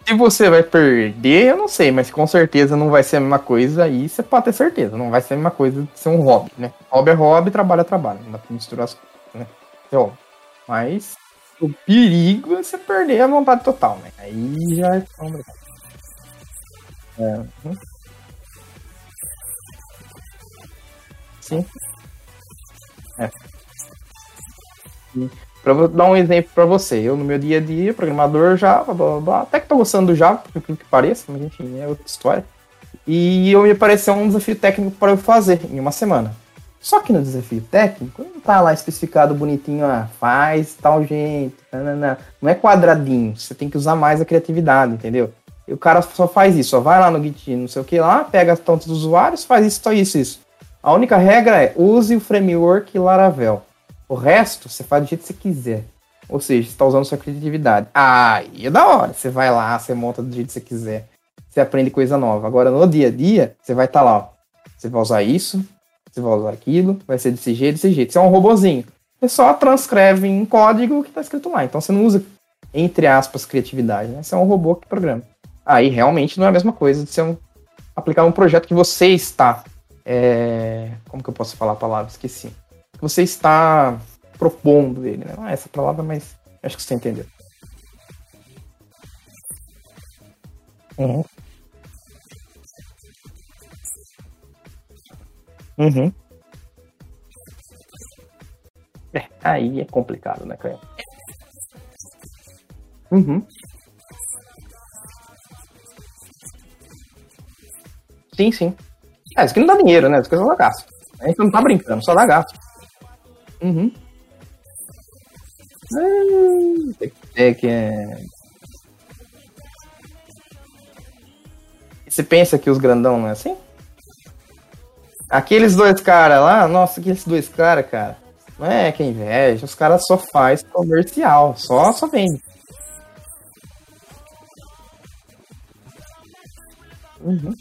Se você vai perder, eu não sei, mas com certeza não vai ser a mesma coisa, aí você pode ter certeza. Não vai ser a mesma coisa de ser um hobby, né? Hobby é hobby, trabalho é trabalho. Não dá pra misturar as coisas, né? É óbvio. Mas o perigo é você perder a vontade total, né? Aí já é. É. uhum, Sim. É. Para dar um exemplo para você, eu no meu dia a dia, programador Java, blá, blá, blá, até que tô gostando do Java, por incrível que pareça, mas enfim, é outra história. E eu me apareceu um desafio técnico para eu fazer em uma semana. Só que no desafio técnico, não tá lá especificado bonitinho, ah, faz tal jeito, nananã. não é quadradinho, você tem que usar mais a criatividade, entendeu? E o cara só faz isso, só vai lá no Git, não sei o que lá, pega tantos usuários, faz isso, isso, isso. A única regra é use o framework Laravel. O resto, você faz do jeito que você quiser. Ou seja, você está usando sua criatividade. Aí é da hora. Você vai lá, você monta do jeito que você quiser. Você aprende coisa nova. Agora, no dia a dia, você vai estar lá. Ó. Você vai usar isso, você vai usar aquilo, vai ser desse jeito, desse jeito. Você é um robozinho. Você só transcreve em código o que está escrito lá. Então você não usa, entre aspas, criatividade. Né? Você é um robô que programa. Aí realmente não é a mesma coisa de ser um, aplicar um projeto que você está. é, como que eu posso falar a palavra? Esqueci. Que você está propondo ele, né? Não é essa palavra, mas acho que você entendeu. Uhum. Uhum. É, aí é complicado, né, cara? Uhum. Sim, sim. É, isso aqui não dá dinheiro, né? Isso aqui só dá gasto. A gente não tá brincando, só dá gasto. Uhum. Hum, Tem que ter que. é, Você pensa que os grandão não é assim? Aqueles dois caras lá, nossa, aqueles dois caras, cara. Não é que inveja, os caras só faz comercial, só, só vende. Uhum.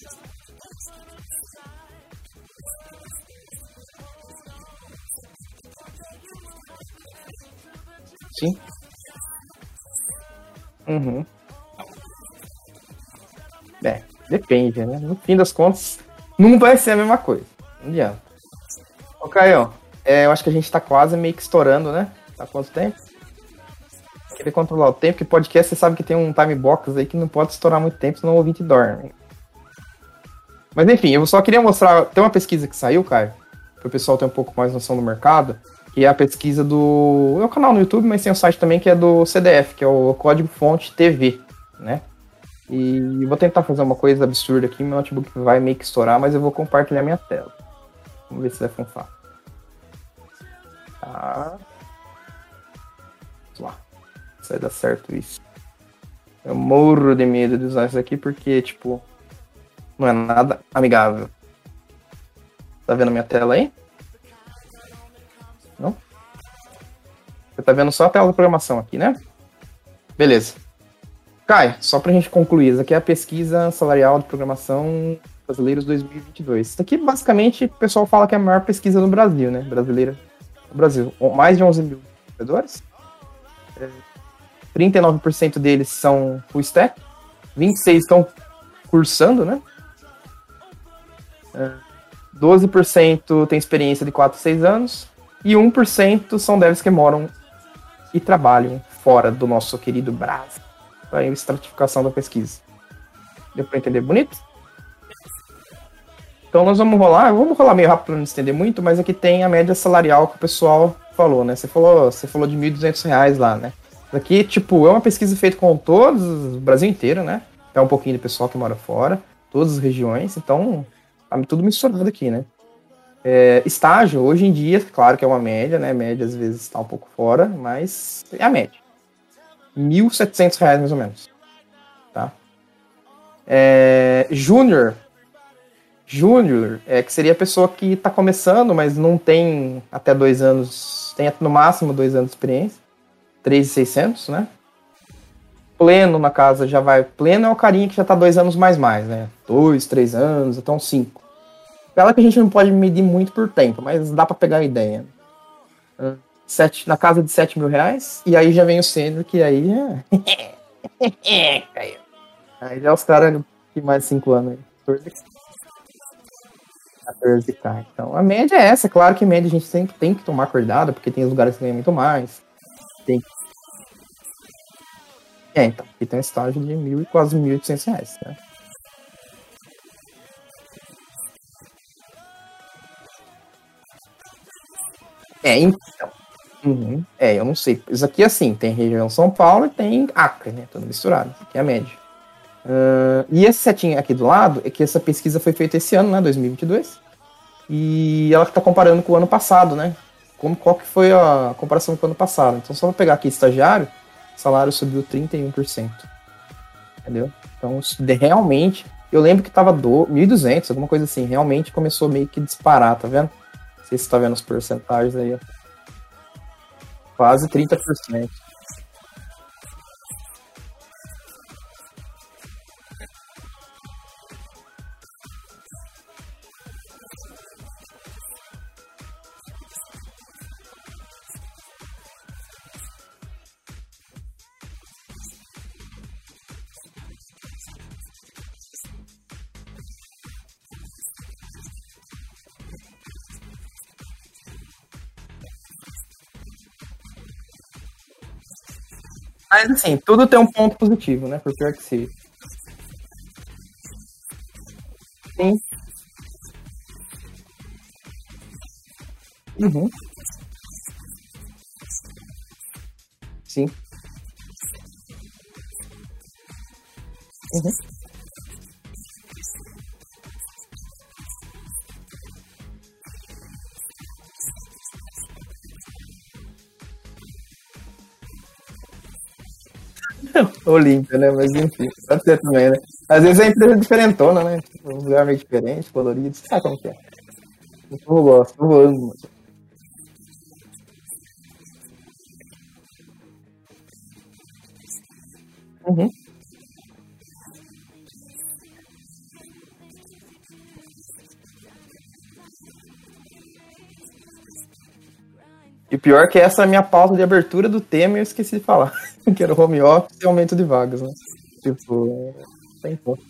Sim. Uhum. É, depende, né? No fim das contas, não vai ser a mesma coisa. Não adianta. Ô, Caio, é, eu acho que a gente tá quase meio que estourando, né? Tá quanto tempo? Querer controlar o tempo, porque podcast você sabe que tem um time box aí que não pode estourar muito tempo, senão o ouvinte dorme. Mas enfim, eu só queria mostrar. Tem uma pesquisa que saiu, Caio, para o pessoal ter um pouco mais noção do mercado, que é a pesquisa do. É o canal no YouTube, mas tem um site também que é do CDF, que é o Código Fonte TV, né? E vou tentar fazer uma coisa absurda aqui, meu notebook vai meio que estourar, mas eu vou compartilhar minha tela. Vamos ver se vai funcionar. Tá. Vamos lá. Se vai dar certo isso. Eu morro de medo de usar isso aqui porque, tipo, não é nada amigável. Tá vendo minha tela aí? Não? Você tá vendo só a tela da programação aqui, né? Beleza. Kai, só pra gente concluir, isso aqui é a pesquisa salarial de programação brasileiros 2022. Isso aqui, basicamente, o pessoal fala que é a maior pesquisa no Brasil, né? Brasileira. No Brasil. Mais de 11 mil desenvolvedores. 39% deles são full stack. 26% estão cursando, né? 12% tem experiência de 4 a 6 anos e 1% são devs que moram e trabalham fora do nosso querido Brasil. Aí a estratificação da pesquisa. Deu para entender bonito? Então nós vamos rolar, vamos rolar meio rápido para não estender muito, mas aqui tem a média salarial que o pessoal falou, né? Você falou, você falou de R$ 1.200 lá, né? Aqui, tipo, é uma pesquisa feita com todos, o Brasil inteiro, né? É um pouquinho de pessoal que mora fora, todas as regiões, então Tá tudo misturado aqui, né? É, estágio, hoje em dia, claro que é uma média, né? Média às vezes está um pouco fora, mas é a média. 1.700 reais mais ou menos. Tá? É, júnior. Júnior é que seria a pessoa que está começando, mas não tem até dois anos, tem no máximo dois anos de experiência. 3.600, né? Pleno na casa já vai. Pleno é o carinha que já tá dois anos mais mais, né? Dois, três anos, então cinco. Aquela que a gente não pode medir muito por tempo, mas dá para pegar a ideia. Uh, sete, na casa de 7 mil reais, e aí já vem o sênior, que aí é. aí já é os caras que mais 5 anos. 14, 14k. Então a média é essa, claro que média a gente sempre tem que tomar cuidado, porque tem lugares que ganham muito mais. Tem É, então, aqui tem um estágio de mil e quase 1.800 reais, né? É, então. Uhum. É, eu não sei. Isso aqui, assim, tem região São Paulo e tem Acre, né? Tudo misturado. Aqui é a média. Uh, e esse setinho aqui do lado é que essa pesquisa foi feita esse ano, né? 2022. E ela está comparando com o ano passado, né? Como, qual que foi a comparação com o ano passado. Então, só vou pegar aqui estagiário, salário subiu 31%. Entendeu? Então, realmente, eu lembro que tava do 1.200, alguma coisa assim. Realmente começou meio que disparar, tá vendo? sei se você tá vendo os porcentagens aí. Quase 30%. Mas assim, tudo tem um ponto positivo, né? Por pior que seja. Sim. Uhum. Sim. Uhum. Olímpia, né? Mas enfim, tá pode ser também, né? Às vezes a empresa é diferentona, né? Um lugar meio diferente, colorido, sabe como que é. Eu gosto, eu amo. Uhum. E pior que essa é a minha pauta de abertura do tema e eu esqueci de falar. que era home office e aumento de vagas, né? Tipo, tem pouco.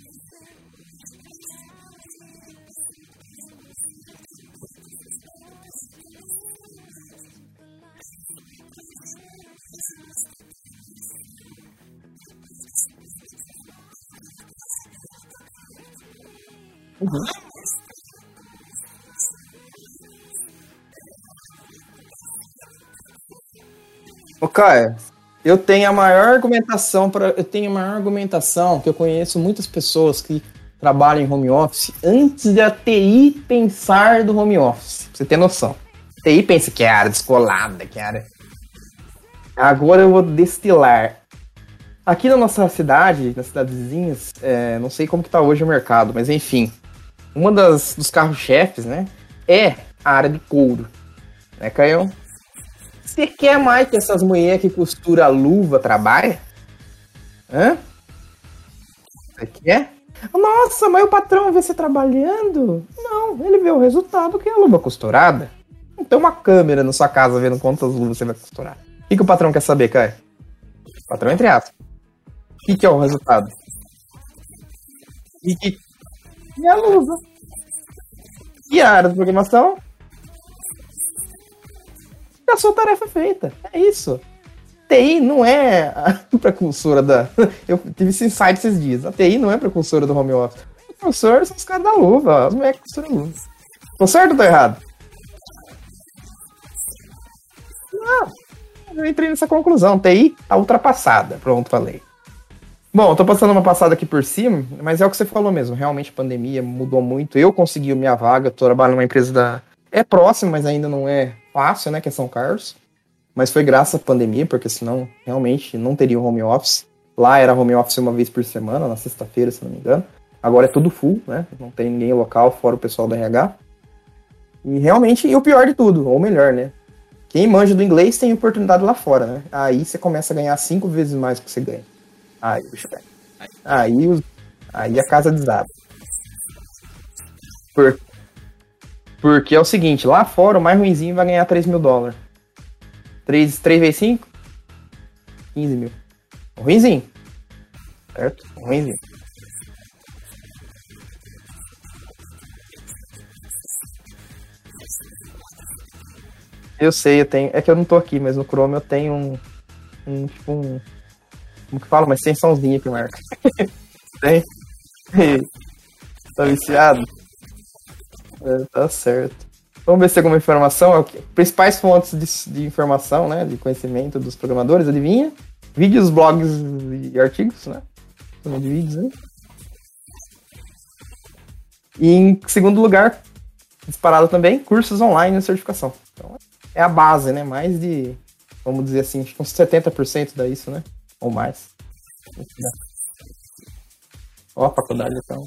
Uhum. Ô, Caio, eu tenho a maior argumentação para eu tenho a maior argumentação que eu conheço muitas pessoas que trabalham em home office antes de a TI pensar do home office. Pra você ter noção. A TI pensa que é área descolada, que é área. Agora eu vou destilar. Aqui na nossa cidade, nas cidades vizinhas, é, não sei como que tá hoje o mercado, mas enfim, uma das dos carros-chefes, né, é a área de couro, né, Caio? Você quer mais que essas mulheres que costura luva trabalhem? Hã? Você quer? Nossa, mas o patrão vê você trabalhando? Não, ele vê o resultado que é a luva costurada. Não tem uma câmera na sua casa vendo quantas luvas você vai costurar. O que, que o patrão quer saber, Caio? Patrão entre aspas. O que, que é o resultado? E que e a luva. E a área de programação? A sua tarefa é feita. É isso. TI não é a precursora da. Eu tive esse insight esses dias. A TI não é a precursora do home office. O professor são os caras da luva, as mulheres costuram luva. Tô certo ou tô errado? Não. Eu entrei nessa conclusão. TI tá ultrapassada. Pronto, falei. Bom, tô passando uma passada aqui por cima, mas é o que você falou mesmo. Realmente a pandemia mudou muito. Eu consegui minha vaga, tô trabalhando numa empresa da. É próxima, mas ainda não é fácil, né? Que é São Carlos. Mas foi graças à pandemia, porque senão realmente não teria home office. Lá era home office uma vez por semana, na sexta-feira, se não me engano. Agora é tudo full, né? Não tem ninguém local, fora o pessoal da RH. E realmente, e o pior de tudo, ou melhor, né? Quem manja do inglês tem oportunidade lá fora, né? Aí você começa a ganhar cinco vezes mais do que você ganha. Aí, bicho, aí, aí a casa desaba. Por, porque é o seguinte, lá fora o mais ruimzinho vai ganhar 3 mil dólares. 3, 3 vezes 5? 15 mil. Ruimzinho. Certo? Ruimzinho. Eu sei, eu tenho. É que eu não tô aqui, mas no Chrome eu tenho um. um tipo um. Como que fala? Uma extensãozinha que marca. tem? tá viciado? É, tá certo. Vamos ver se tem alguma informação. Principais fontes de, de, informação, né? De conhecimento dos programadores, adivinha? Vídeos, blogs e artigos, né? De vídeos, né? E em segundo lugar, disparado também, cursos online e certificação. Então, é a base, né? Mais de, vamos dizer assim, uns 70% da isso, né? Ou mais. Ó, a faculdade, então.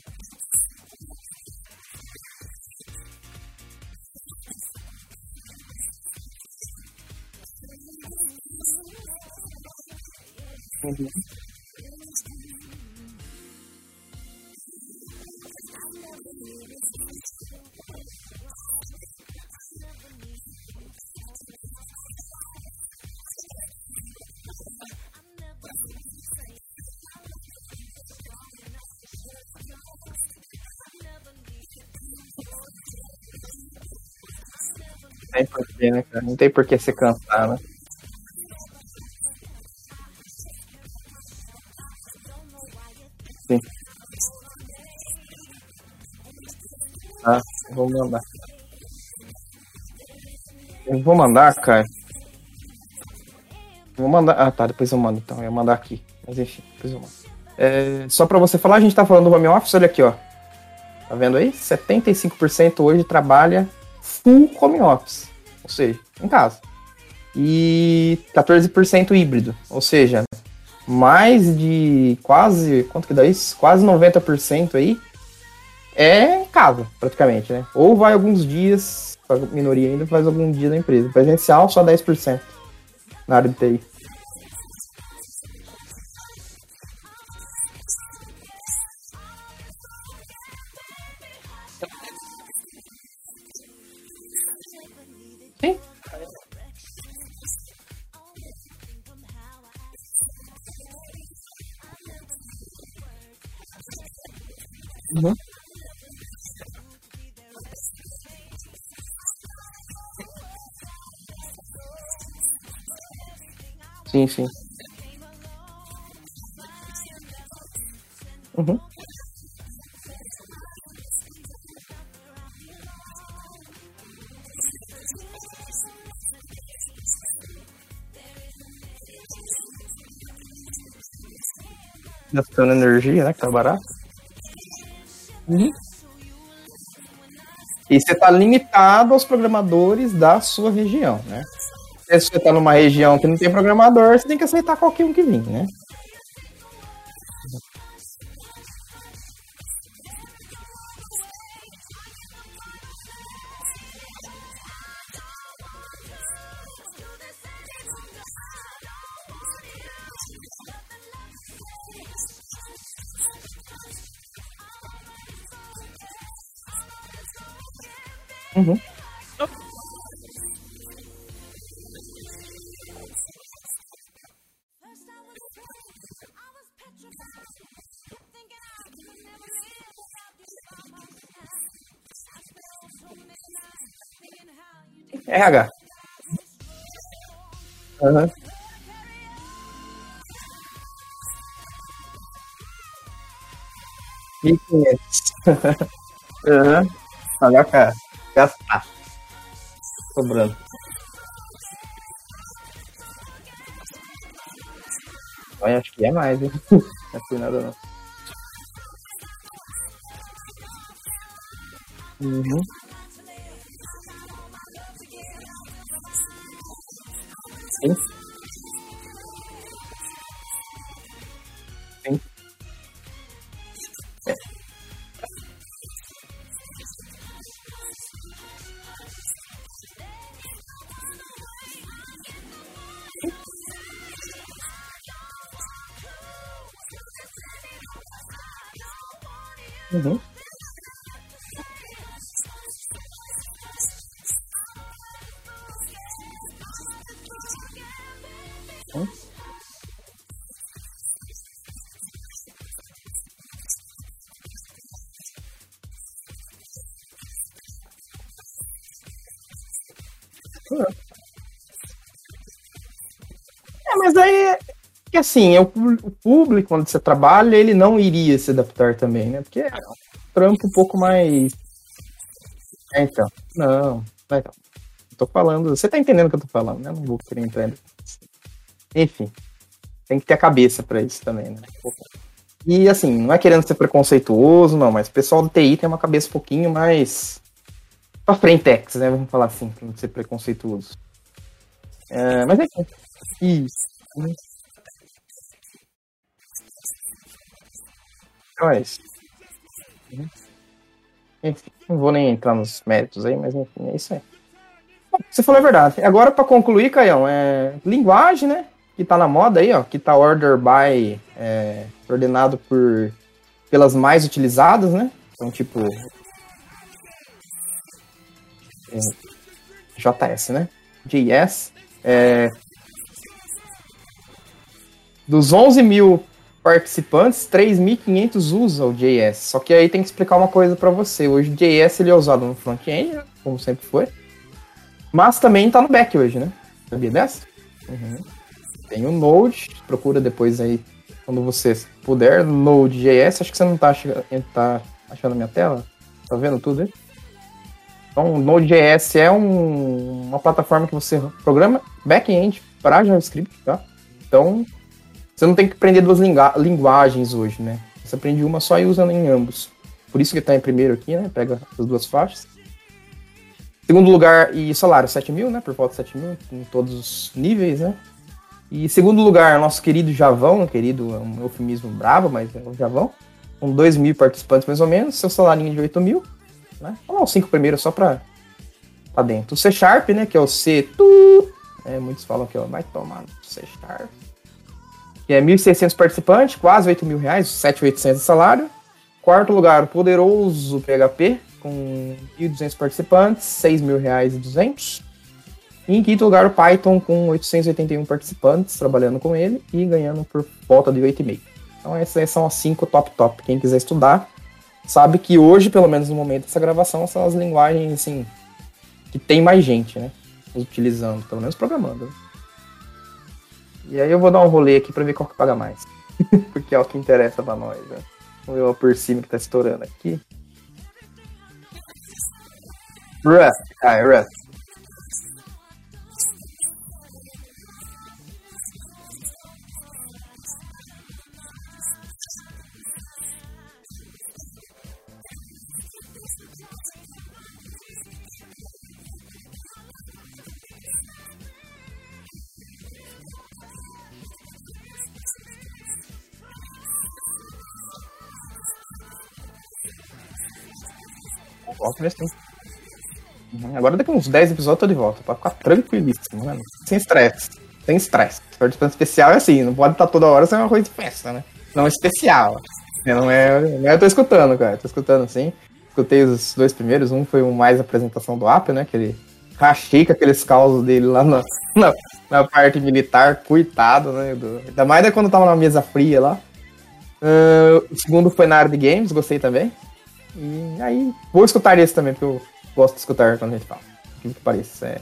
Uhum. tem porquê, né, cara? Não tem por que se cansar, né? Sim. Eu vou mandar. Eu vou mandar, cara. Vou mandar. Ah, tá. Depois eu mando então. Eu mandar aqui. Mas enfim, depois eu mando. É, só pra você falar, a gente tá falando do home office, olha aqui, ó. Tá vendo aí? 75% hoje trabalha full home office, ou seja, em casa. E 14% híbrido, ou seja, mais de quase, quanto que dá isso? Quase 90% aí é em casa, praticamente, né? Ou vai alguns dias, a minoria ainda faz algum dia na empresa. Presencial, só 10% na área de TI. Uhum. Sim, sim. Uhum. Gastando energia, né? Que tá barato. Uhum. E você tá limitado aos programadores da sua região, né? Se você tá numa região que não tem programador, você tem que aceitar qualquer um que vir, né? RH. Aham. Mil e quinhentos. Aham. HK. Gastar. Sobrando. Olha, acho que é mais, hein? Não é por nada não. Uhum. Assim, é o, público onde você trabalha, ele não iria se adaptar também, né? Porque é um trampo um pouco mais. É, então. Não, não é tô falando. Você tá entendendo o que eu tô falando, né? Não vou querer entrar. Enfim, tem que ter a cabeça pra isso também, né? E assim, não é querendo ser preconceituoso, não, mas o pessoal do TI tem uma cabeça um pouquinho mais. pra frentex, né? Vamos falar assim, pra não ser preconceituoso. É, mas é isso. Então Uhum. Enfim, não vou nem entrar nos méritos aí, mas enfim, é isso aí. Você falou a verdade. Agora, para concluir, Caião, é linguagem, né? Que tá na moda aí, ó. Que tá order by, é, ordenado por pelas mais utilizadas, né? Então, tipo. é, JS, né? JS. É, dos 11 mil participantes, 3.500 usam o JS. Só que aí tem que explicar uma coisa para você. Hoje o JS ele é usado no front-end, né? como sempre foi. Mas também tá no back hoje, né? Sabia dessa? Uhum. Tem o Node, procura depois aí, quando você puder, Node.js. Acho que você não tá, achando- tá achando a minha tela? Tá vendo tudo aí? Então, Node.js é um- uma plataforma que você programa back-end para JavaScript, tá? Então, você não tem que aprender duas lingu- linguagens hoje, né? Você aprende uma só e usa em ambos. Por isso que tá em primeiro aqui, né? Pega as duas faixas. Segundo lugar, e salário 7 mil, né? Por volta de 7 mil, em todos os níveis, né? E segundo lugar, nosso querido Javão, querido, é um eufemismo bravo, mas é o Javão, com 2 mil participantes mais ou menos, seu salário de 8 mil, né? Vamos lá, os cinco primeiros só pra, pra dentro. O C Sharp, né? Que é o C. Tu, é, muitos falam que é vai tomar no C Sharp. Que é 1.600 participantes, quase 8 mil reais, 7.800 de salário. Quarto lugar, o poderoso PHP, com 1.200 participantes, 6 mil reais e 200. E em quinto lugar, o Python, com 881 participantes, trabalhando com ele e ganhando por volta de 8,5. Então essas são as cinco top top. Quem quiser estudar, sabe que hoje, pelo menos no momento dessa gravação, são as linguagens, assim, que tem mais gente, né? Utilizando, pelo menos programando. E aí eu vou dar um rolê aqui pra ver qual que paga mais. Porque é o que interessa pra nós, né? Vamos ver o por cima que tá estourando aqui. Rust, ah, Rust. Tempo. Uhum, Agora daqui uns 10 episódios eu tô de volta, pra ficar tranquilíssimo, mano. Sem estresse. Sem estresse. Participante especial é assim, não pode estar toda hora sem uma coisa de festa, né? Não é especial. Não é, não é eu tô escutando, cara. Tô escutando sim. Escutei os dois primeiros, um foi o mais apresentação do Apple, né? Aquele rachei com aqueles causos dele lá na, na, na parte militar, coitado, né? Do, ainda mais é quando tava na mesa fria lá. Ah, o segundo foi na área de games, gostei também. E aí, vou escutar esse também, porque eu gosto de escutar quando a gente fala. O que pareça, é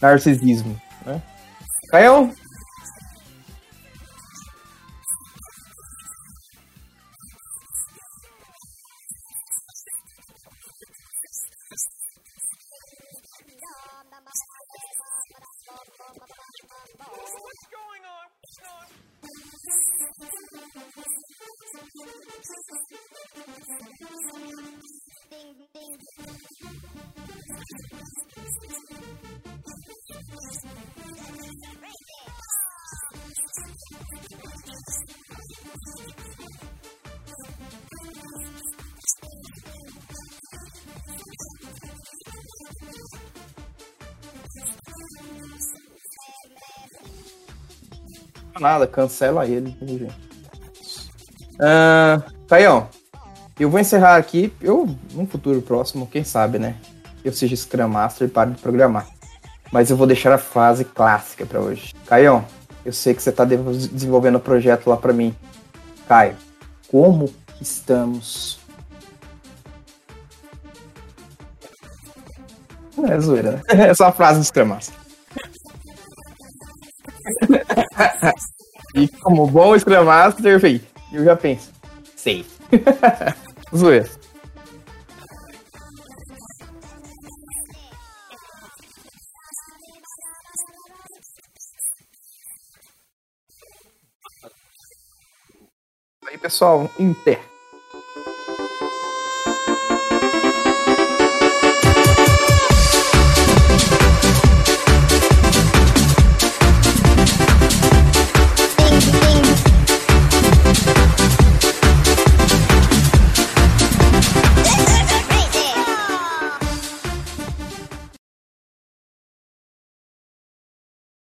narcisismo, né? Caio? Nada, cancela ele. gente. Ah, Caião, eu vou encerrar aqui. Eu, num futuro próximo, quem sabe, né? Eu seja Scrum Master e pare de programar. Mas eu vou deixar a frase clássica pra hoje. Caião, eu sei que você tá de- desenvolvendo um projeto lá pra mim. Caio, como estamos? É zoeira, né? É só a frase do Scrum Master. E como bom Scrum Master, eu já penso. Sei. Zoeira. Aí, pessoal, Inter.